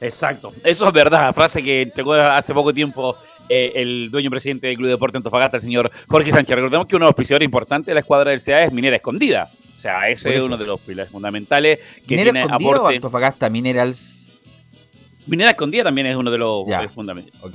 Exacto, eso es verdad, frase que entregó hace poco tiempo eh, el dueño presidente del Club de Deporte Antofagasta, el señor Jorge Sánchez. Recordemos que uno de los prisioneros importantes de la escuadra del CA es Minera Escondida. O sea, ese es uno de los pilares fundamentales que ¿Minera tiene Escondida o aporte. Antofagasta Minerals? Minera Escondida también es uno de los Ya. eh, fundamentales. Ok.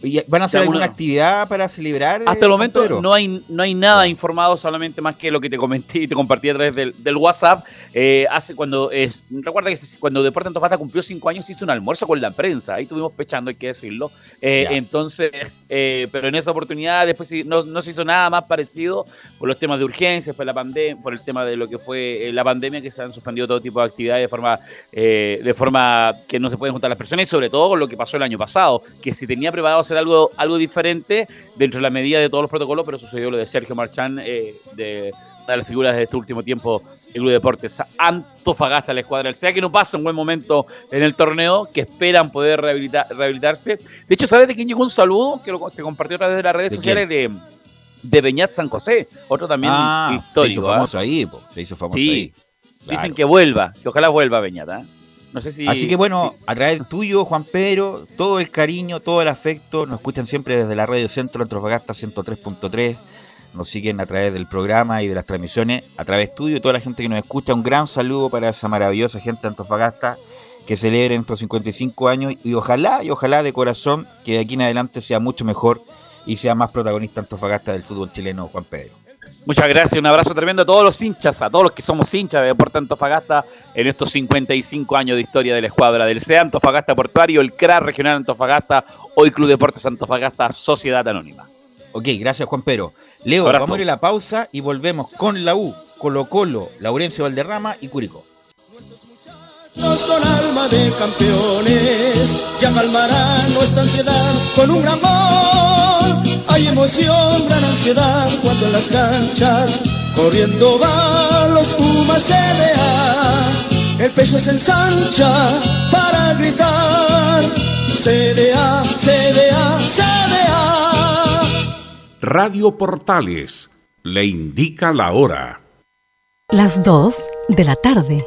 ¿Y ¿Van a hacer alguna una- actividad para celebrar? Hasta eh, el momento Pedro? no hay, no hay nada informado, solamente más que lo que te comenté y te compartí a través del, del WhatsApp. Eh, hace cuando es, recuerda que cuando Deporte Antofagasta cumplió cinco años hizo un almuerzo con la prensa. Ahí estuvimos pechando, hay que decirlo. Eh, entonces, eh, pero en esa oportunidad después no, no se hizo nada más parecido por los temas de urgencias, por la pandemia, por el tema de lo que fue eh, la pandemia, que se han suspendido todo tipo de actividades de forma, eh, de forma que no se pueden juntar las personas y sobre todo con lo que pasó el año pasado, que se tenía preparado hacer algo, algo diferente dentro de la medida de todos los protocolos, pero sucedió lo de Sergio Marchán, eh, de una de las figuras de este último tiempo del Club de Deportes Antofagasta, la escuadra del SEA, que no pasa un buen momento en el torneo, que esperan poder rehabilita- rehabilitarse. De hecho, ¿sabes de quién llegó un saludo que lo- se compartió a través de las redes ¿De sociales de, de Beñat San José? Otro también Ah, histórico. Se hizo ¿ah? famoso ahí, po, se hizo famoso Sí, ahí. dicen Claro. que vuelva, que ojalá vuelva Beñat. ¿ah? No sé si. Así que bueno, a través tuyo, Juan Pedro, todo el cariño, todo el afecto, nos escuchan siempre desde la radio Centro Antofagasta 103.3, nos siguen a través del programa y de las transmisiones, a través tuyo y toda la gente que nos escucha, un gran saludo para esa maravillosa gente de Antofagasta que celebren estos 55 años y ojalá, y ojalá de corazón que de aquí en adelante sea mucho mejor y sea más protagonista Antofagasta del fútbol chileno, Juan Pedro. Muchas gracias, un abrazo tremendo a todos los hinchas, a todos los que somos hinchas de Deporte Antofagasta en estos 55 años de historia de la escuadra del CEA Antofagasta Portuario, el CRA Regional Antofagasta, hoy Club Deportes Antofagasta, Sociedad Anónima. Ok, gracias Juan Pedro. Leo, Abrazo. vamos a ir a la pausa y volvemos con la U, Colo Colo, Laurencio Valderrama y Curicó. Nos con alma de campeones, ya calmarán nuestra ansiedad con un gran gol. Hay emoción, gran ansiedad cuando en las canchas corriendo van los Pumas CDA. El pecho se ensancha para gritar CDA, CDA, CDA. Radio Portales le indica la hora. Las 2 de la tarde,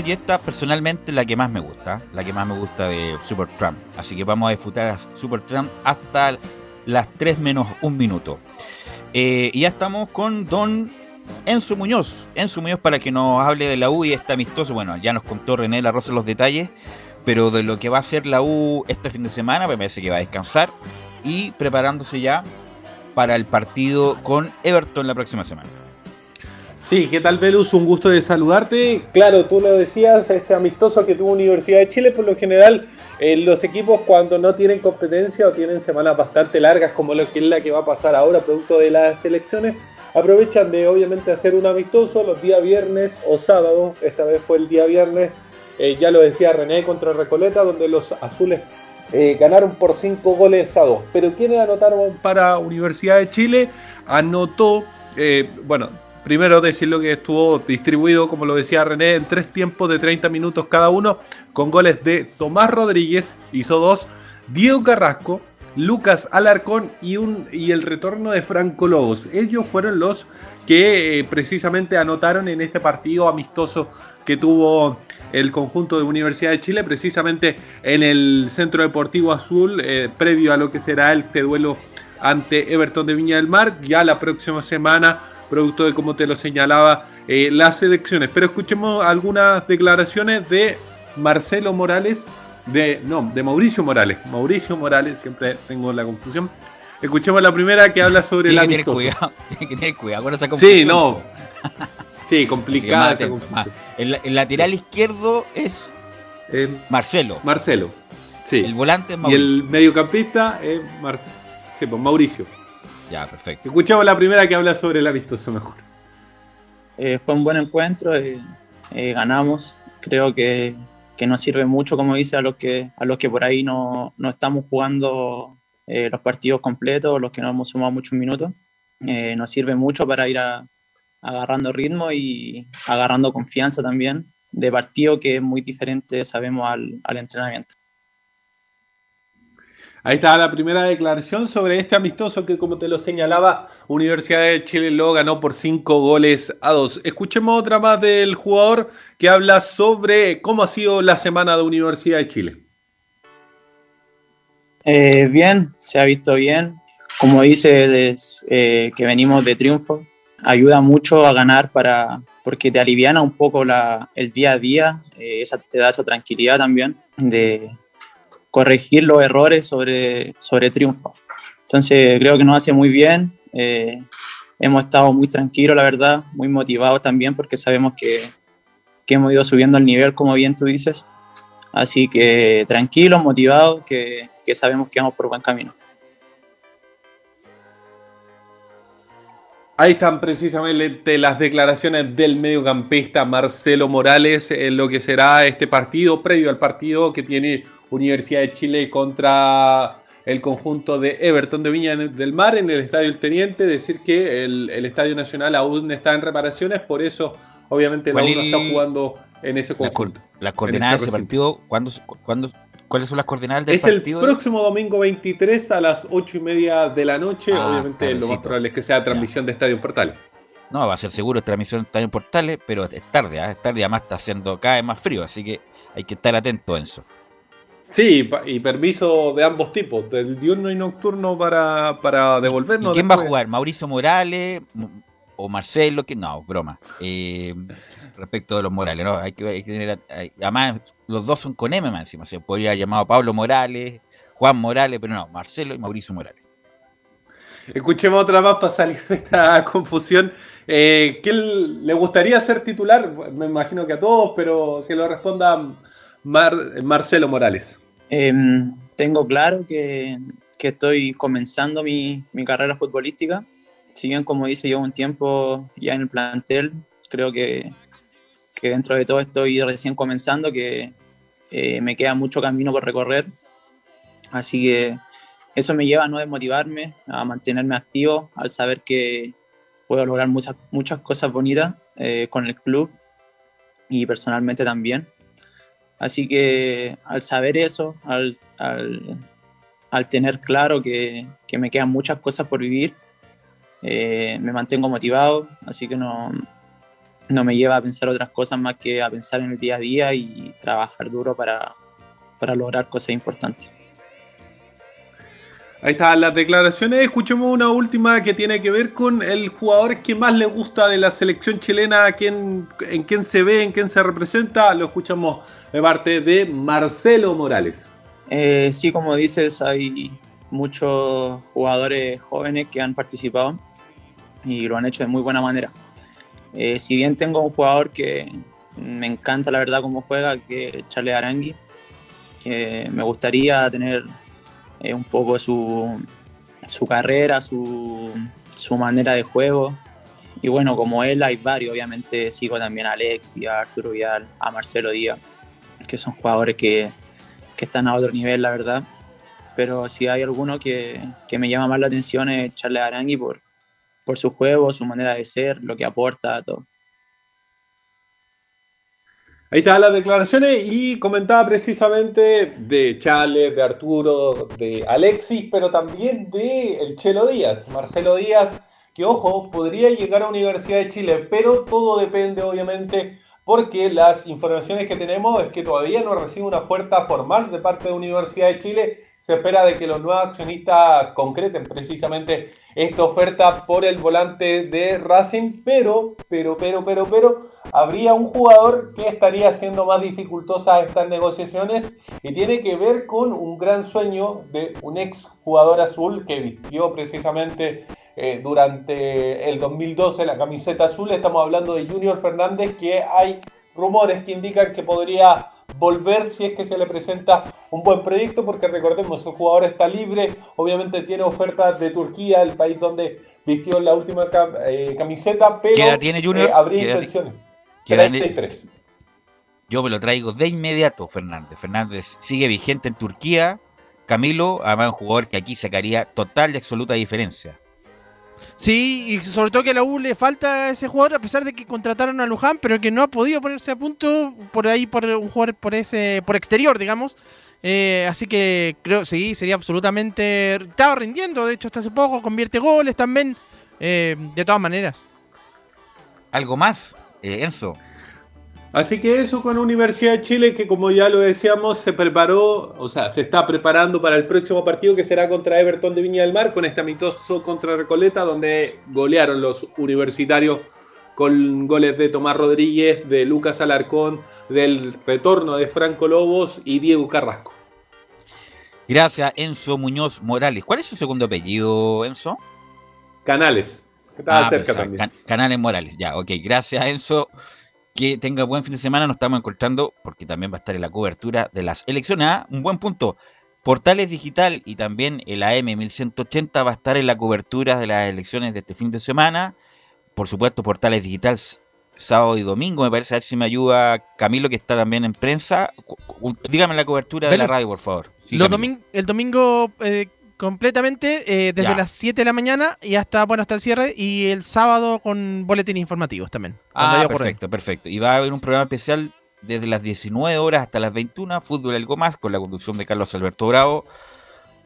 35 minutos y esta personalmente la que más me gusta, la que más me gusta de Super Trump. Así que vamos a disfrutar a Super Trump hasta las 3 menos un minuto. Eh, y ya estamos con Don Enzo Muñoz. Enzo Muñoz para que nos hable de la U y este amistoso. Bueno, ya nos contó René La Rosa los detalles, pero de lo que va a hacer la U este fin de semana, me parece que va a descansar y preparándose ya para el partido con Everton la próxima semana. Sí, ¿qué tal Velus? Un gusto de saludarte. Claro, tú lo decías, este amistoso que tuvo Universidad de Chile, por lo general eh, los equipos cuando no tienen competencia o tienen semanas bastante largas como lo que es la que va a pasar ahora producto de las elecciones, aprovechan de obviamente hacer un amistoso los días viernes o sábado, esta vez fue el día viernes, eh, ya lo decía René contra Recoleta, donde los azules eh, ganaron por 5 goles a 2. Pero quienes anotaron para Universidad de Chile, anotó, bueno, primero decirlo que estuvo distribuido, como lo decía René, en tres tiempos de 30 minutos cada uno, con goles de Tomás Rodríguez, hizo dos, Diego Carrasco, Lucas Alarcón y, un, y el retorno de Franco Lobos. Ellos fueron los que eh, precisamente anotaron en este partido amistoso que tuvo el conjunto de Universidad de Chile, precisamente en el Centro Deportivo Azul, eh, previo a lo que será este duelo ante Everton de Viña del Mar, ya la próxima semana, producto de como te lo señalaba, eh, las elecciones. Pero escuchemos algunas declaraciones de Marcelo Morales, de, no, de Mauricio Morales. Mauricio Morales, siempre tengo la confusión. Escuchemos la primera que habla sobre tener amistoso. cuidado, tiene que tener cuidado con esa confusión. Sí, no. Sí, complicada esa confusión. El, el lateral izquierdo es Marcelo. Marcelo. Sí. El volante es Y Mauricio. el mediocampista es Mar- sí, pues, Mauricio. Ya, perfecto. Escuchamos la primera que habla sobre el amistoso mejor. Eh, fue un buen encuentro, eh, eh, ganamos. Creo que, que nos sirve mucho, como dice, a los que, a los que por ahí no, no estamos jugando eh, los partidos completos, los que no hemos sumado muchos minutos. Eh, nos sirve mucho para ir a- agarrando ritmo y agarrando confianza también de partido que es muy diferente, sabemos, al, al entrenamiento. Ahí está la primera declaración sobre este amistoso que, como te lo señalaba, Universidad de Chile lo ganó por 5 goles a 2. Escuchemos otra más del jugador que habla sobre cómo ha sido la semana de Universidad de Chile. Eh, bien, se ha visto bien. Como dice, es, eh, que venimos de triunfo. Ayuda mucho a ganar para, porque te aliviana un poco la, el día a día. eh, esa, te da esa tranquilidad también de corregir los errores sobre, sobre triunfo. Entonces creo que nos hace muy bien. eh, hemos estado muy tranquilos, la verdad, muy motivados también porque sabemos que, que hemos ido subiendo el nivel, como bien tú dices. Así que tranquilos, motivados, que, que sabemos que vamos por buen camino. Ahí están precisamente las declaraciones del mediocampista Marcelo Morales en lo que será este partido, previo al partido que tiene Universidad de Chile contra el conjunto de Everton de Viña del Mar en el Estadio El Teniente. Decir que el, el Estadio Nacional aún está en reparaciones, por eso obviamente la ¿Cuál U no el- está jugando en ese conjunto. Las coordenadas de ese partido, ¿cuándo, cuándo, ¿cuáles son las coordenadas del Es el partido? próximo domingo 23 a las 8 y media de la noche. Ah, obviamente lo más probable es que sea transmisión de Estadio Portal. No, va a ser seguro transmisión está en portales, pero es tarde, ¿ah? es tarde, además está haciendo cada vez más frío, así que hay que estar atento a eso. Sí, y permiso de ambos tipos, del diurno y nocturno para, para ¿Y devolvernos. quién va a jugar? ¿Mauricio Morales o Marcelo? que No, broma. Eh, respecto de los Morales, ¿no? Hay que, hay que tener. hay- además, los dos son con M más encima. Se podría haber llamado Pablo Morales, Juan Morales, pero no, Marcelo y Mauricio Morales. Escuchemos otra más para salir de esta confusión. Eh, ¿Quién le gustaría ser titular? Me imagino que a todos, pero que lo responda Mar- Marcelo Morales. Em, tengo claro que, estoy comenzando mi, carrera futbolística. Si como dice, llevo un tiempo ya en el plantel, creo que, que dentro de todo estoy recién comenzando, que eh, me queda mucho camino por recorrer. Así que eso me lleva a no desmotivarme, a mantenerme activo, al saber que puedo lograr muchas, muchas cosas bonitas eh, con el club y personalmente también. Así que al saber eso, al, al- tener claro que, que me quedan muchas cosas por vivir, eh, me mantengo motivado, así que no, no me lleva a pensar otras cosas más que a pensar en el día a día y trabajar duro para, para lograr cosas importantes. Ahí están las declaraciones. Escuchemos una última que tiene que ver con el jugador que más le gusta de la selección chilena, quién, en quién se ve, en quién se representa. Lo escuchamos de parte de Marcelo Morales. Eh, sí, como dices, hay muchos jugadores jóvenes que han participado y lo han hecho de muy buena manera. Eh, si bien tengo un jugador que me encanta la verdad cómo juega, que es Charles Arangui, que me gustaría tener eh, un poco su, su carrera, su, su manera de juego. Y bueno, como él hay varios, obviamente sigo también a Alexi, a Arturo Vidal, a Marcelo Díaz, que son jugadores que, que están a otro nivel, la verdad. Pero si hay alguno que, que me llama más la atención es Charles Arangui por, por su juego, su manera de ser, lo que aporta, todo. Ahí estaban las declaraciones y comentaba precisamente de Chale, de Arturo, de Alexis, pero también de el Chelo Díaz, Marcelo Díaz, que ojo, podría llegar a Universidad de Chile, pero todo depende obviamente porque las informaciones que tenemos es que todavía no recibe una oferta formal de parte de Universidad de Chile. Se espera de que los nuevos accionistas concreten precisamente esta oferta por el volante de Racing, pero, pero, pero, pero, pero, habría un jugador que estaría haciendo más dificultosas estas negociaciones y tiene que ver con un gran sueño de un ex jugador azul que vistió precisamente eh, durante el 2012 la camiseta azul. Estamos hablando de Junior Fernández, que hay rumores que indican que podría volver si es que se le presenta un buen proyecto, porque recordemos, el jugador está libre, obviamente tiene ofertas de Turquía, el país donde vistió la última cam- eh, camiseta, pero ¿Qué edad tiene Junior? eh, habría ¿Qué edad- intenciones. qué edad- 33. Yo me lo traigo de inmediato, Fernández. Fernández sigue vigente en Turquía. Camilo, además un jugador que aquí sacaría total y absoluta diferencia. Sí, y sobre todo que a la U le falta ese jugador, a pesar de que contrataron a Luján, pero que no ha podido ponerse a punto por ahí por un jugador por ese, por exterior, digamos. Eh, así que creo, sí, sería absolutamente. Estaba rindiendo, de hecho, hasta hace poco, convierte goles también. eh, de todas maneras. ¿Algo más, eh, Enzo? Así que eso con Universidad de Chile, que como ya lo decíamos, se preparó, o sea, se está preparando para el próximo partido que será contra Everton de Viña del Mar, con este amistoso contra Recoleta, donde golearon los universitarios con goles de Tomás Rodríguez, de Lucas Alarcón, del retorno de Franco Lobos y Diego Carrasco. Gracias, Enzo Muñoz Morales. ¿Cuál es su segundo apellido, Enzo? Canales. Estaba Ah, cerca también. Can- Canales Morales, ya, ok. Gracias, Enzo. Que tenga buen fin de semana. Nos estamos encontrando porque también va a estar en la cobertura de las elecciones. Ah, un buen punto. Portales Digital y también el AM 1180 va a estar en la cobertura de las elecciones de este fin de semana. Por supuesto, Portales Digital sábado y domingo. Me parece a ver si me ayuda Camilo, que está también en prensa. Dígame la cobertura de la radio, por favor. Sí, Los el domingo eh, completamente, eh, desde Ya. las 7 de la mañana y hasta, bueno, hasta el cierre. Y el sábado con boletines informativos también. Ah, perfecto, perfecto. Y va a haber un programa especial desde las 19 horas hasta las 21, Fútbol Algo Más, con la conducción de Carlos Alberto Bravo.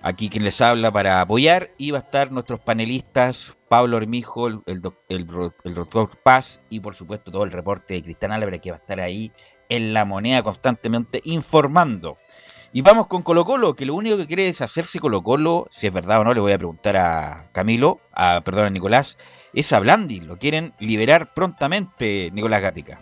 Aquí quien les habla para apoyar. Y va a estar nuestros panelistas, Pablo Armijo, el, el el doctor Paz y por supuesto todo el reporte de Cristian Álvarez que va a estar ahí en la moneda constantemente informando. Y vamos con Colo Colo, que lo único que quiere es hacerse Colo Colo, si es verdad o no, le voy a preguntar a Camilo, a, perdón, a Nicolás, es a Blandi, lo quieren liberar prontamente, Nicolás Gatica.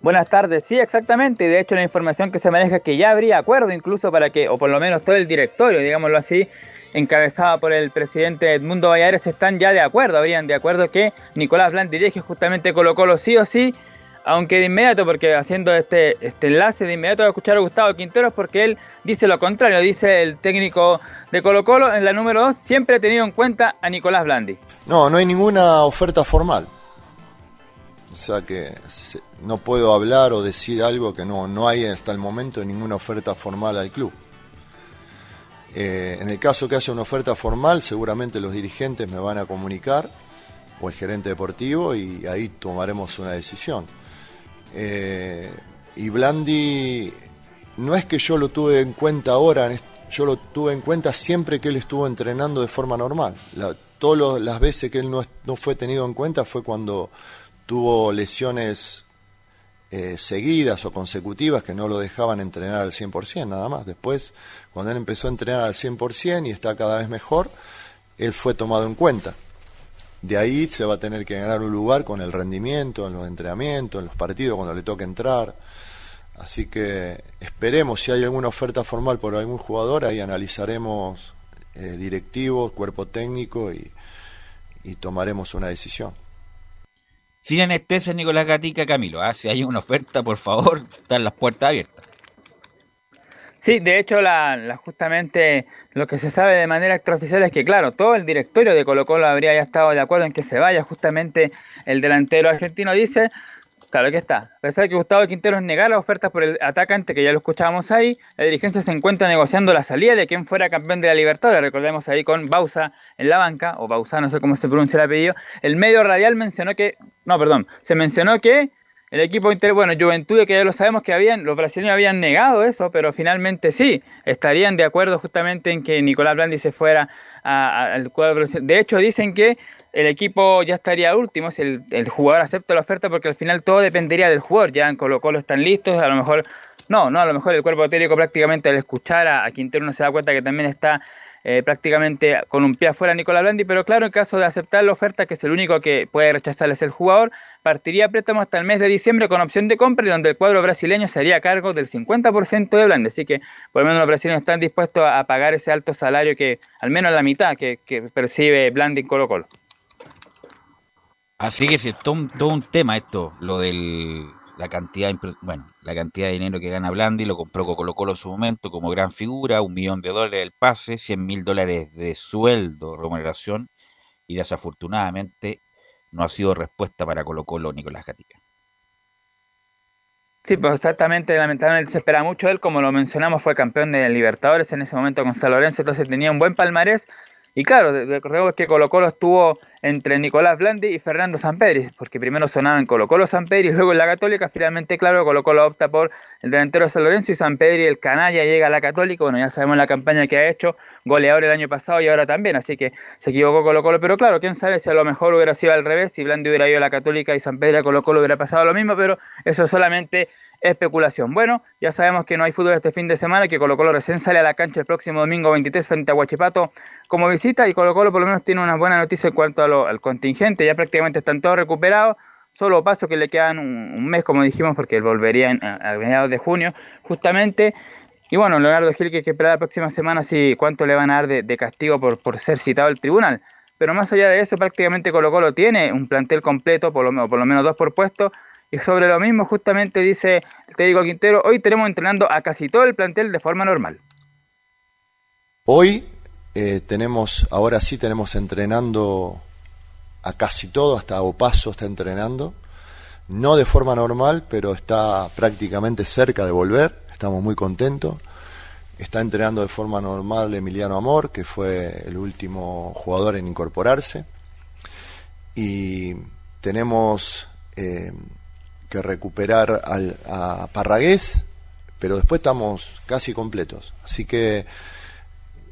Buenas tardes, sí, exactamente. De hecho, la información que se maneja es que ya habría acuerdo incluso para que, o por lo menos todo el directorio, digámoslo así, encabezado por el presidente Edmundo Valladares, están ya de acuerdo, habrían de acuerdo que Nicolás Blanc dirige justamente Colo Colo sí o sí, aunque de inmediato, porque haciendo este, este enlace de inmediato voy a escuchar a Gustavo Quinteros porque él dice lo contrario, dice el técnico de Colo Colo en la número 2, siempre ha tenido en cuenta a Nicolás Blandi. No, no hay ninguna oferta formal. O sea que no puedo hablar o decir algo que no, no hay hasta el momento ninguna oferta formal al club. Eh, en el caso que haya una oferta formal, seguramente los dirigentes me van a comunicar o el gerente deportivo y ahí tomaremos una decisión. Eh, y Blandi, no es que yo lo tuve en cuenta ahora, yo lo tuve en cuenta siempre que él estuvo entrenando de forma normal. Todas las veces que él no fue tenido en cuenta fue cuando tuvo lesiones eh, seguidas o consecutivas que no lo dejaban entrenar al 100% nada más. Después, cuando él empezó a entrenar al 100% y está cada vez mejor, él fue tomado en cuenta. De ahí se va a tener que ganar un lugar con el rendimiento, en los entrenamientos, en los partidos, cuando le toque entrar. Así que esperemos si hay alguna oferta formal por algún jugador, ahí analizaremos eh, directivos, cuerpo técnico y, y tomaremos una decisión. Sin anestesia, Nicolás Gatica, Camilo. ¿ah? Si hay una oferta, por favor, están las puertas abiertas. Sí, de hecho, la, justamente lo que se sabe de manera extraoficial es que, claro, todo el directorio de Colo Colo habría ya estado de acuerdo en que se vaya. Justamente el delantero argentino dice, claro que está, a pesar de que Gustavo Quinteros negara ofertas por el atacante, que ya lo escuchábamos ahí, la dirigencia se encuentra negociando la salida de quien fuera campeón de la Libertadores. Recordemos ahí con Bausa en la banca, o Bausa, no sé cómo se pronuncia el apellido. El medio radial mencionó que, no, perdón, se mencionó que el equipo inter, bueno, Juventud, que ya lo sabemos que habían, los brasileños habían negado eso, pero finalmente sí, estarían de acuerdo justamente en que Nicolás Blandi se fuera al cuadro. De hecho, dicen que el equipo ya estaría último si el, jugador acepta la oferta, porque al final todo dependería del jugador. Ya en Colo Colo están listos, a lo mejor, no, no, a lo mejor el cuerpo técnico prácticamente al escuchar a, Quintero no se da cuenta que también está eh, prácticamente con un pie afuera Nicolás Blandi, pero claro, en caso de aceptar la oferta, que es el único que puede rechazarles el jugador, partiría a préstamo hasta el mes de diciembre con opción de compra y donde el cuadro brasileño se haría cargo del 50% de Blandi. Así que por lo menos los brasileños están dispuestos a, a pagar ese alto salario que, al menos la mitad que, percibe Blandi en Colo Colo. Así que si es todo un, tema esto, lo del la cantidad bueno, la cantidad de dinero que gana Blandi, lo compró Colo Colo en su momento como gran figura, un millón de dólares el pase, 100 mil dólares de sueldo, remuneración, y desafortunadamente no ha sido respuesta para Colo Colo Nicolás Gatica. Sí, pues exactamente, lamentablemente se espera mucho él, como lo mencionamos, fue campeón de Libertadores en ese momento con San Lorenzo, entonces tenía un buen palmarés. Y claro, de- recordemos que Colo Colo estuvo entre Nicolás Blandi y Fernando Sampedri, porque primero sonaba en Colo Colo Sampedri luego en la Católica, finalmente claro, Colo Colo opta por el delantero de San Lorenzo y Sampedri, el canalla, llega a la Católica, bueno, ya sabemos la campaña que ha hecho, goleador el año pasado y ahora también, así que se equivocó Colo Colo, pero claro, quién sabe si a lo mejor hubiera sido al revés, si Blandi hubiera ido a la Católica y Sampedri a Colo Colo hubiera pasado lo mismo, pero eso es solamente especulación. Bueno, ya sabemos que no hay fútbol este fin de semana, que Colo Colo recién sale a la cancha el próximo domingo 23 frente a Huachipato como visita y Colo Colo por lo menos tiene una buena noticia en cuanto a lo- al contingente, ya prácticamente están todos recuperados, solo paso que le quedan un, mes como dijimos porque volvería a mediados de junio justamente. Y bueno, Leonardo Gil que hay que esperar la próxima semana si cuánto le van a dar de, castigo por, por ser citado al tribunal. Pero más allá de eso, prácticamente Colo Colo tiene un plantel completo, por lo, por lo menos dos por puesto. Y sobre lo mismo, justamente dice el técnico Quintero, hoy tenemos entrenando a casi todo el plantel de forma normal. Hoy eh, tenemos, ahora sí tenemos entrenando a casi todo, hasta Opaso está entrenando, no de forma normal, pero está prácticamente cerca de volver, estamos muy contentos. Está entrenando de forma normal Emiliano Amor, que fue el último jugador en incorporarse. Y tenemos eh, que recuperar al, a Parragués, pero después estamos casi completos. Así que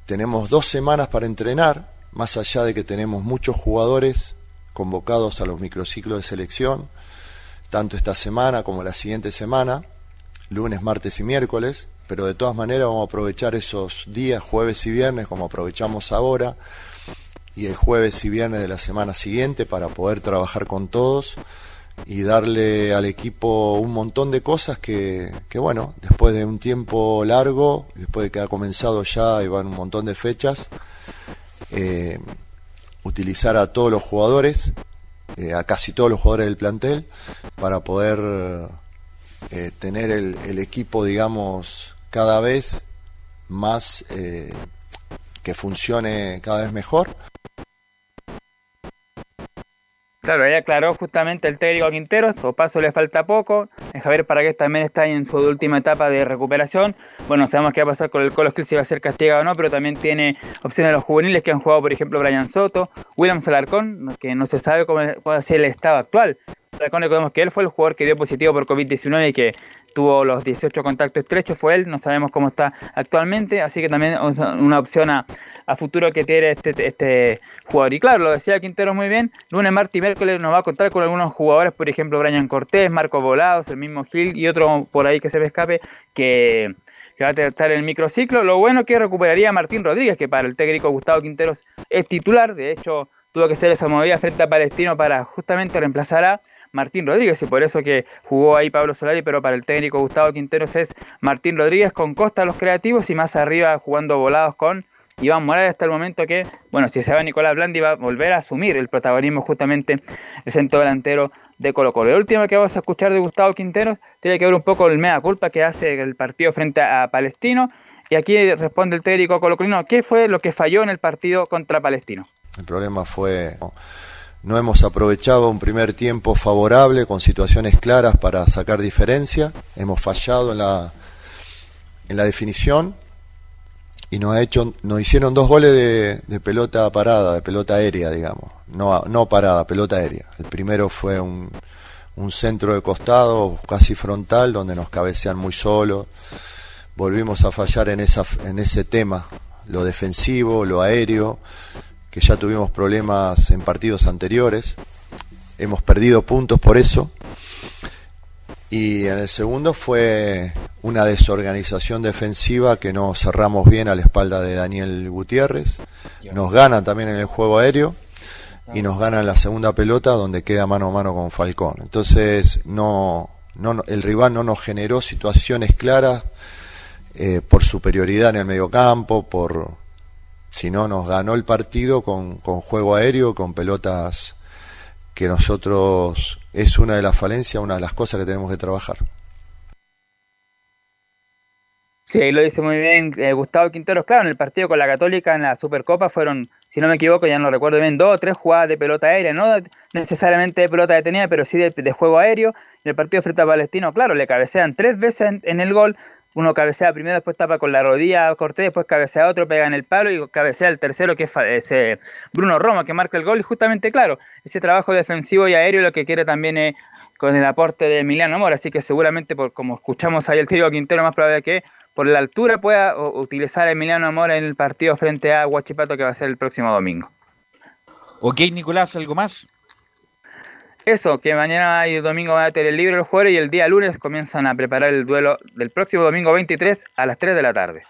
tenemos dos semanas para entrenar, más allá de que tenemos muchos jugadores convocados a los microciclos de selección, tanto esta semana como la siguiente semana, lunes, martes y miércoles, pero de todas maneras vamos a aprovechar esos días, jueves y viernes, como aprovechamos ahora, y el jueves y viernes de la semana siguiente para poder trabajar con todos y darle al equipo un montón de cosas que, que, bueno, después de un tiempo largo, después de que ha comenzado ya y van un montón de fechas, eh, utilizar a todos los jugadores, eh, a casi todos los jugadores del plantel, para poder eh, tener el, el equipo, digamos, cada vez más eh, que funcione cada vez mejor. Claro, ahí aclaró justamente el técnico Quinteros, paso le falta poco, Javier Paragués también está en su última etapa de recuperación, bueno, sabemos qué va a pasar con el Colo si va a ser castigado o no, pero también tiene opciones de los juveniles que han jugado, por ejemplo, Brian Soto, William Salarcón, que no se sabe cómo cuál es el estado actual, Recordemos que él fue el jugador que dio positivo por COVID-19 y que tuvo los 18 contactos estrechos, fue él, no sabemos cómo está actualmente, así que también una opción a, a futuro que tiene este, este jugador. Y claro, lo decía Quintero muy bien, lunes, martes y miércoles nos va a contar con algunos jugadores, por ejemplo, Brian Cortés, Marco Volados, el mismo Gil y otro por ahí que se me escape, que, va a estar en el microciclo. Lo bueno que recuperaría a Martín Rodríguez, que para el técnico Gustavo Quinteros es titular, de hecho tuvo que hacer esa movida frente a Palestino para justamente reemplazar a Martín Rodríguez y por eso que jugó ahí Pablo Solari, pero para el técnico Gustavo Quinteros es Martín Rodríguez con Costa los creativos y más arriba jugando volados con Iván Morales hasta el momento que, bueno, si se va Nicolás Blandi va a volver a asumir el protagonismo justamente el centro delantero de Colo Colo. El último que vamos a escuchar de Gustavo Quinteros tiene que ver un poco el mea culpa que hace el partido frente a Palestino y aquí responde el técnico colocolino, ¿qué fue lo que falló en el partido contra Palestino? El problema fue no hemos aprovechado un primer tiempo favorable con situaciones claras para sacar diferencia. Hemos fallado en la, en la definición y nos, ha hecho, nos hicieron dos goles de, pelota parada, de pelota aérea, digamos. No, no parada, pelota aérea. El primero fue un, un centro de costado, casi frontal, donde nos cabecean muy solo. Volvimos a fallar en, esa, en ese tema, lo defensivo, lo aéreo que ya tuvimos problemas en partidos anteriores. Hemos perdido puntos por eso. Y en el segundo fue una desorganización defensiva que no cerramos bien a la espalda de Daniel Gutiérrez. Nos ganan también en el juego aéreo y nos ganan la segunda pelota donde queda mano a mano con Falcón. Entonces no, no el rival no nos generó situaciones claras eh, por superioridad en el mediocampo, por, si no nos ganó el partido con, con juego aéreo, con pelotas que nosotros es una de las falencias, una de las cosas que tenemos que trabajar. Sí, ahí lo dice muy bien eh, Gustavo Quinteros. Claro, en el partido con la Católica en la Supercopa fueron, si no me equivoco, ya no recuerdo bien, dos o tres jugadas de pelota aérea, no necesariamente de pelota detenida, pero sí de, juego aéreo. En el partido frente a Palestino, claro, le cabecean tres veces en el gol, uno cabecea primero, después tapa con la rodilla Cortés, después cabecea otro, pega en el palo y cabecea el tercero que es Bruno Roma que marca el gol y justamente claro, ese trabajo defensivo y aéreo lo que quiere también es con el aporte de Emiliano Mora, así que seguramente por como escuchamos ahí el tiro Quintero más probable que por la altura pueda utilizar a Emiliano Mora en el partido frente a Huachipato que va a ser el próximo domingo. Ok, Nicolás, ¿algo más? Eso, que mañana y domingo van a tener libre los jugadores y el día lunes comienzan a preparar el duelo del próximo domingo 23 a las 3 de la tarde.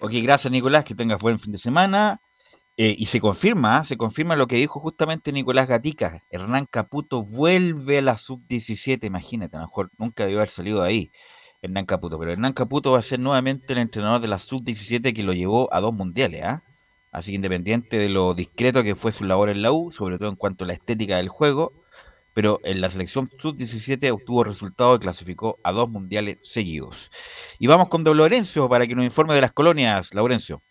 Ok, gracias Nicolás, que tengas buen fin de semana. Eh, y se confirma, ¿ah? se confirma lo que dijo justamente Nicolás Gatica. Hernán Caputo vuelve a la sub-17, imagínate, a lo mejor nunca debió haber salido de ahí Hernán Caputo. Pero Hernán Caputo va a ser nuevamente el entrenador de la sub-17 que lo llevó a dos mundiales. ¿ah? Así que independiente de lo discreto que fue su labor en la U, sobre todo en cuanto a la estética del juego, pero en la selección sub-17 obtuvo resultado y clasificó a dos mundiales seguidos. Y vamos con Don Laurencio para que nos informe de las colonias. Laurencio.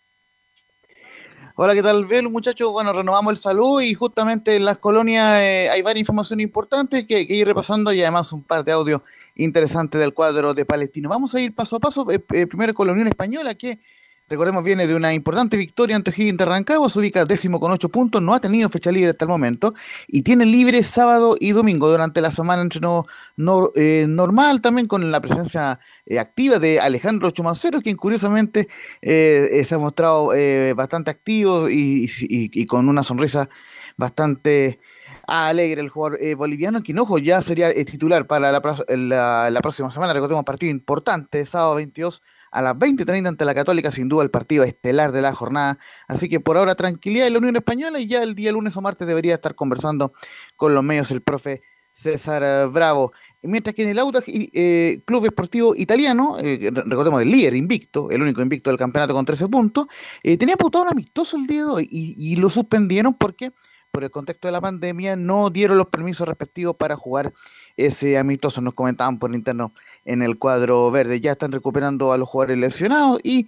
Hola, ¿qué tal, Velo, muchachos? Bueno, renovamos el salud y justamente en las colonias eh, hay varias informaciones importantes que, que, ir repasando y además un par de audios interesantes del cuadro de Palestino. Vamos a ir paso a paso. Eh, eh, primero con la Unión Española, que recordemos viene de una importante victoria ante Higgins de Rancagua, se ubica décimo con ocho puntos, no ha tenido fecha libre hasta el momento y tiene libre sábado y domingo. Durante la semana entreno no, eh, normal también con la presencia eh, activa de Alejandro Chumancero, quien curiosamente eh, se ha mostrado bastante activo y, con una sonrisa bastante alegre el jugador boliviano, quien ojo ya sería titular para la, la, la próxima semana, recordemos partido importante, sábado 22 a las 20.30 ante la Católica, sin duda el partido estelar de la jornada. Así que por ahora tranquilidad en la Unión Española y ya el día lunes o martes debería estar conversando con los medios el profe César Bravo. Mientras que en el Audax eh, Club Esportivo Italiano, eh, recordemos el líder invicto, el único invicto del campeonato con 13 puntos, eh, tenía pautado un amistoso el día de hoy y lo suspendieron porque por el contexto de la pandemia no dieron los permisos respectivos para jugar ese amistoso. Nos comentaban por interno en el cuadro verde. Ya están recuperando a los jugadores lesionados y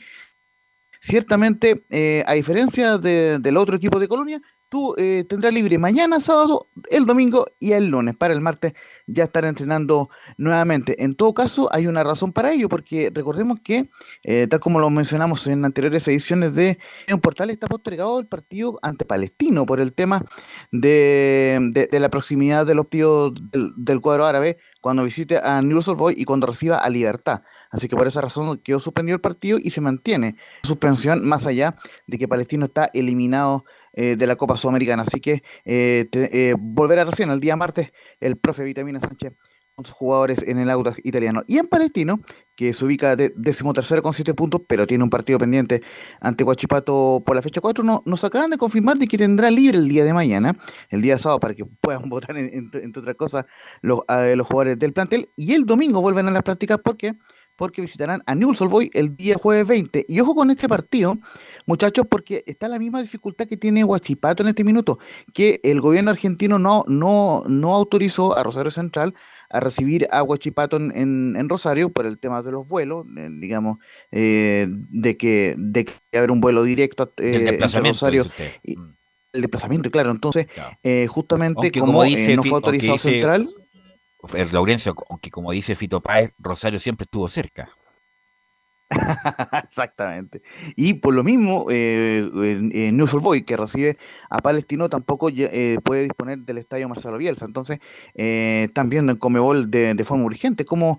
ciertamente, eh, a diferencia de, del otro equipo de Colonia, tú eh, tendrás libre mañana, sábado, el domingo y el lunes. Para el martes ya estar entrenando nuevamente. En todo caso, hay una razón para ello, porque recordemos que, eh, tal como lo mencionamos en anteriores ediciones de un portal, está postergado el partido ante Palestino por el tema de, de- de la proximidad del optivo del, del cuadro árabe cuando visite a News Old y cuando reciba a Libertad. Así que por esa razón quedó suspendido el partido y se mantiene suspensión más allá de que Palestino está eliminado eh, de la Copa Sudamericana. Así que eh, te- eh, volverá recién el día martes el profe Vitamina Sánchez con sus jugadores en el Audax italiano. Y en Palestino, que se ubica de decimotercero con 7 puntos, pero tiene un partido pendiente ante Guachipato por la fecha 4, no- nos acaban de confirmar de que tendrá libre el día de mañana, el día sábado, para que puedan votar, en- entre, entre otras cosas, los, eh, los jugadores del plantel. Y el domingo vuelven a las prácticas porque porque visitarán a Newell's Old Boys el día jueves 20. Y ojo con este partido, muchachos, porque está la misma dificultad que tiene Huachipato en este minuto, que el gobierno argentino no, no, no autorizó a Rosario Central a recibir a Huachipato en, en- en Rosario por el tema de los vuelos, eh, digamos, eh, de que de que haber un vuelo directo eh, desplazamiento, Rosario y el desplazamiento, claro. Entonces, eh, justamente Aunque como, eh, dice no fue autorizado dice- Central, Laurencio, aunque como dice Fito Páez, Rosario siempre estuvo cerca. Exactamente. Y por lo mismo, eh, en News que recibe a Palestino, tampoco eh, puede disponer del estadio Marcelo Bielsa. Entonces, eh, están viendo en Comebol de, forma urgente cómo,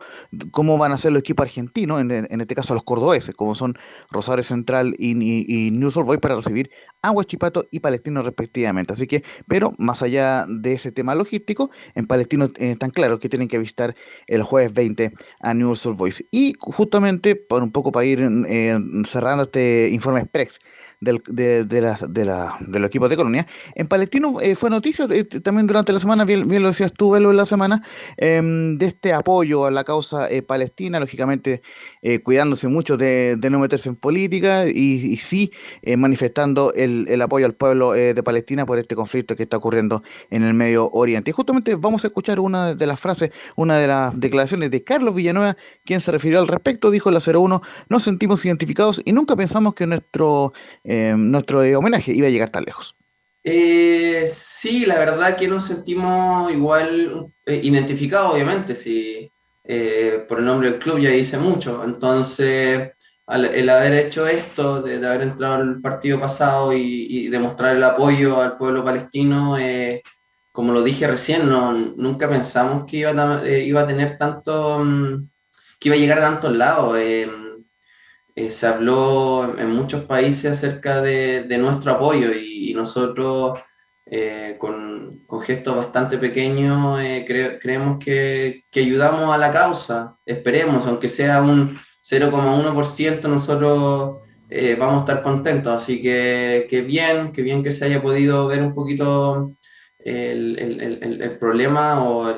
cómo van a ser los equipos argentinos, en, este caso los cordobeses, como son Rosario Central y, y, y News Boys, para recibir a Huachipato y Palestino respectivamente. Así que, pero más allá de ese tema logístico, en Palestino eh, están claros que tienen que visitar el jueves 20 a News Boys. Y justamente, por un poco para ir eh, cerrando este informe express del, de, de, la- de, la- de los equipos de Colonia, en Palestino eh, fue noticia eh, también durante la semana, bien, bien lo decías tú, Velo, en la semana, em, de este apoyo a la causa eh, palestina, lógicamente cuidándose mucho de, no meterse en política y, sí manifestando el, el apoyo al pueblo de Palestina por este conflicto que está ocurriendo en el Medio Oriente. Y justamente vamos a escuchar una de las frases, una de las declaraciones de Carlos Villanueva, quien se refirió al respecto, dijo en la 01, nos sentimos identificados y nunca pensamos que nuestro, eh, nuestro eh, homenaje iba a llegar tan lejos. Eh, sí, la verdad que nos sentimos igual eh, identificados, obviamente, sí, eh, por el nombre del club ya dice mucho. Entonces, el haber hecho esto, de, haber entrado al partido pasado y, demostrar el apoyo al pueblo palestino, como lo dije recién, no, nunca pensamos que iba a, iba a tener tanto, mm, que iba a llegar a tantos lados. Eh, se habló en, muchos países acerca de, de nuestro apoyo y, nosotros eh, con, con gestos bastante pequeños eh, cre- creemos que, que ayudamos a la causa, esperemos, aunque sea un 0,1%, nosotros vamos a estar contentos, así que, que bien, que bien que se haya podido ver un poquito el, el- el- el- problema o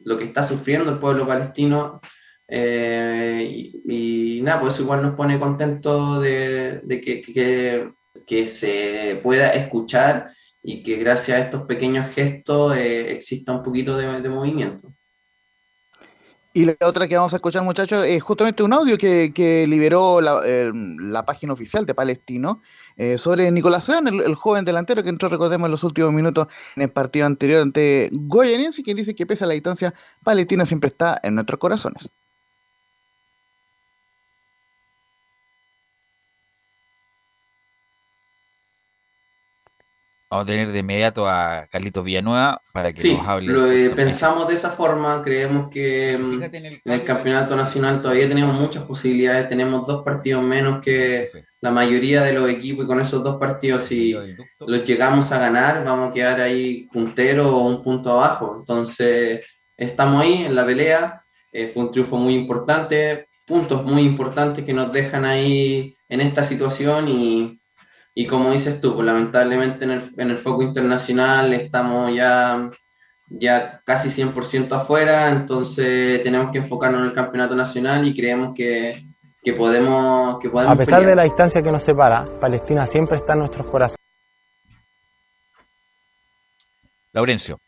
lo que está sufriendo el pueblo palestino eh, y, y nada, pues igual nos pone contentos de, que, que- que se pueda escuchar y que gracias a estos pequeños gestos eh, exista un poquito de, de movimiento. Y la otra que vamos a escuchar, muchachos, es justamente un audio que, que liberó la, la página oficial de Palestino eh, sobre Nicolás Sean, el, el joven delantero que entró, recordemos, en los últimos minutos en el partido anterior ante Goyanense, quien dice que pese a la distancia, Palestina siempre está en nuestros corazones. Vamos a tener de inmediato a Carlitos Villanueva para que Sí, nos hable. lo, eh, pensamos de esa forma, creemos que mm, en el campeonato nacional todavía tenemos muchas posibilidades, tenemos dos partidos menos que la mayoría de los equipos y con esos dos partidos si los llegamos a ganar vamos a quedar ahí puntero o un punto abajo, entonces estamos ahí en la pelea, eh, fue un triunfo muy importante, puntos muy importantes que nos dejan ahí en esta situación y, y como dices tú, pues lamentablemente en el, en el foco internacional estamos ya, ya casi 100% afuera, entonces tenemos que enfocarnos en el campeonato nacional y creemos que, que podemos, que podemos A pesar pelear. de la distancia que nos separa, Palestina siempre está en nuestros corazones. Laurencio.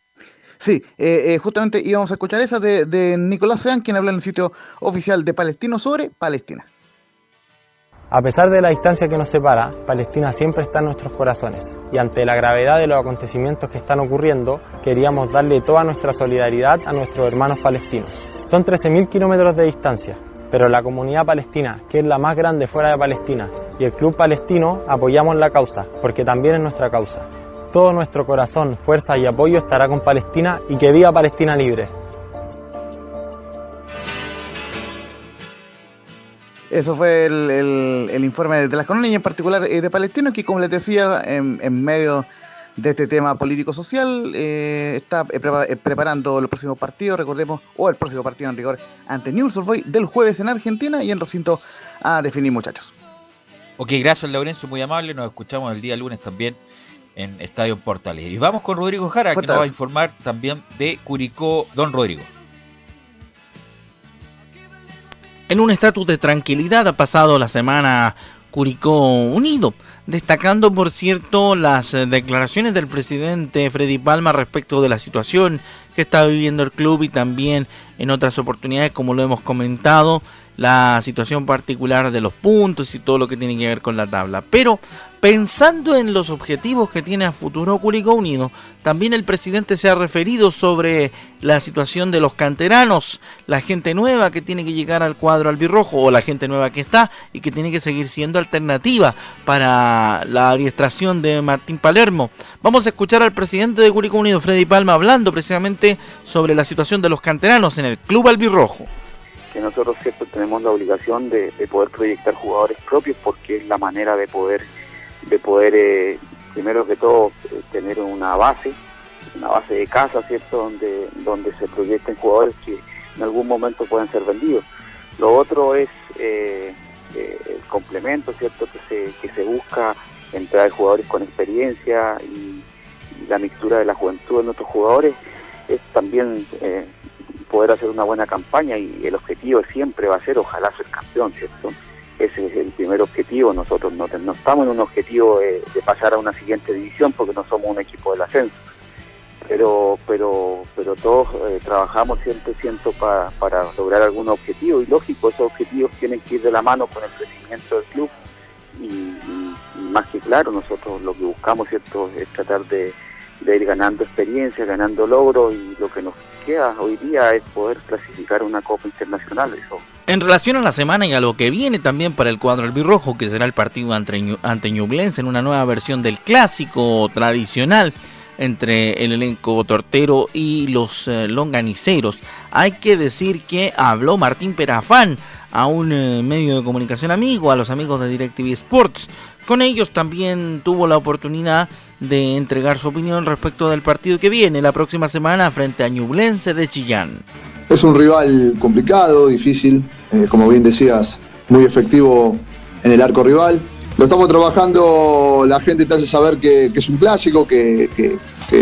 Sí, eh, eh, justamente íbamos a escuchar esa de, de Nicolás Sean, quien habla en el sitio oficial de Palestino sobre Palestina. A pesar de la distancia que nos separa, Palestina siempre está en nuestros corazones y ante la gravedad de los acontecimientos que están ocurriendo, queríamos darle toda nuestra solidaridad a nuestros hermanos palestinos. Son 13.000 kilómetros de distancia, pero la comunidad palestina, que es la más grande fuera de Palestina, y el club palestino apoyamos la causa, porque también es nuestra causa. Todo nuestro corazón, fuerza y apoyo estará con Palestina y que viva Palestina libre. Eso fue el, el- el informe de las colonias y en particular eh, de Palestino, que como les decía, en, en medio de este tema político-social, eh, está eh, eh, preparando los próximos partidos, recordemos, o el próximo partido en rigor ante News Boys del jueves en Argentina y en recinto a definir muchachos. Ok, gracias Laurencio, muy amable. Nos escuchamos el día lunes también en Estadio Portales. Y vamos con Rodrigo Jara, que nos va a informar también de Curicó. Don Rodrigo. En un estatus de tranquilidad ha pasado la semana Curicó Unido, destacando por cierto las eh, declaraciones del presidente Freddy Palma respecto de la situación que está viviendo el club y también en otras oportunidades como lo hemos comentado la situación particular de los puntos y todo lo que tiene que ver con la tabla. Pero pensando en los objetivos que tiene a futuro Curicó Unido, también el presidente se ha referido sobre la situación de los canteranos, la gente nueva que tiene que llegar al cuadro albirrojo o la gente nueva que está y que tiene que seguir siendo alternativa para la adiestración de Martín Palermo. Vamos a escuchar al presidente de Curicó Unido, Freddy Palma, hablando precisamente sobre la situación de los canteranos en el club albirrojo. que nosotros cierto tenemos la obligación de, de poder proyectar jugadores propios porque es la manera de poder de poder eh, primero que todo eh, tener una base una base de casa cierto donde donde se proyecten jugadores que en algún momento puedan ser vendidos. Lo otro es eh, el complemento cierto que se que se busca en traer jugadores con experiencia y, la mixtura de la juventud de nuestros jugadores. Es también poder hacer una buena campaña y el objetivo siempre va a ser ojalá ser campeón, ¿cierto? Ese es el primer objetivo, nosotros no, estamos en un objetivo de, pasar a una siguiente división porque no somos un equipo del ascenso, pero pero pero todos eh, trabajamos siempre siento pa- para lograr algún objetivo. Y lógico, esos objetivos tienen que ir de la mano con el crecimiento del club. Y más que claro, nosotros lo que buscamos cierto es tratar de, de ir ganando experiencia, ganando logros. Y lo que nos queda hoy día es poder clasificar una Copa Internacional. Eso En relación a la semana y a lo que viene también para el cuadro albirrojo, que será el partido ante, ante Ñublense en una nueva versión del clásico tradicional entre el elenco tortero y los eh, longaniceros. Hay que decir que habló Martín Perafán a un eh, medio de comunicación amigo, a los amigos de DirecTV Sports. Con ellos también tuvo la oportunidad de entregar su opinión respecto del partido que viene la próxima semana frente a Ñublense de Chillán. Es un rival complicado, difícil, eh, como bien decías, muy efectivo en el arco rival. Lo estamos trabajando, la gente te hace saber que, es un clásico, que,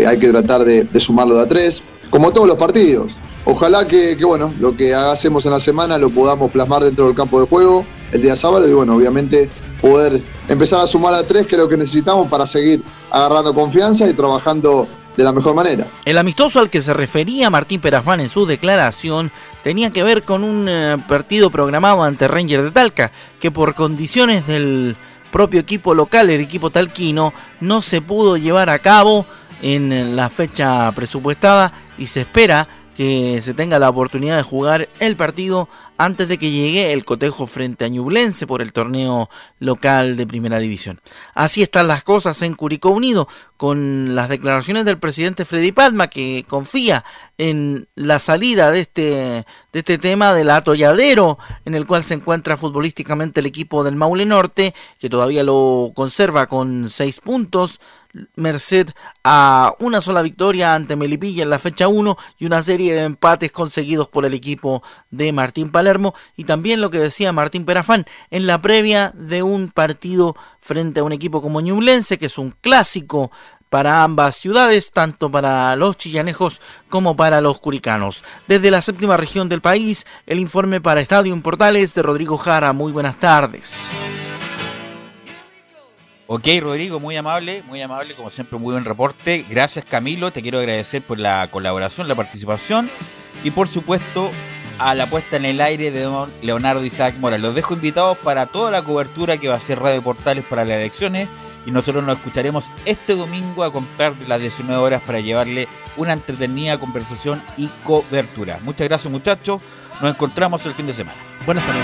hay que tratar de, sumarlo de a tres, como todos los partidos. Ojalá que, que, bueno, lo que hacemos en la semana lo podamos plasmar dentro del campo de juego el día sábado y bueno, obviamente poder empezar a sumar a tres que es lo que necesitamos para seguir agarrando confianza y trabajando de la mejor manera. El amistoso al que se refería Martín Perafán en su declaración tenía que ver con un eh, partido programado ante Ranger de Talca, que por condiciones del propio equipo local, el equipo talquino, no se pudo llevar a cabo en eh, la fecha presupuestada y se espera que se tenga la oportunidad de jugar el partido antes de que llegue el cotejo frente a Ñublense por el torneo local de primera división. Así están las cosas en Curicó Unido, con las declaraciones del presidente Freddy Palma, que confía en la salida de este, de este tema del atolladero en el cual se encuentra futbolísticamente el equipo del Maule Norte, que todavía lo conserva con seis puntos, merced a una sola victoria ante Melipilla en la fecha 1 y una serie de empates conseguidos por el equipo de Martín Palermo y también lo que decía Martín Perafán en la previa de un partido frente a un equipo como Ñublense que es un clásico para ambas ciudades, tanto para los chillanejos como para los curicanos. Desde la séptima región del país, el informe para Estadio Portales de Rodrigo Jara. Muy buenas tardes. Ok, Rodrigo, muy amable, muy amable, como siempre, muy buen reporte. Gracias, Camilo, te quiero agradecer por la colaboración, la participación y, por supuesto, a la puesta en el aire de don Leonardo Isaac Morales. Los dejo invitados para toda la cobertura que va a hacer Radio Portales para las elecciones y nosotros nos escucharemos este domingo a contar de las 19 horas para llevarle una entretenida conversación y cobertura. Muchas gracias muchachos, nos encontramos el fin de semana. Buenas tardes.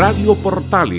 Radio Portales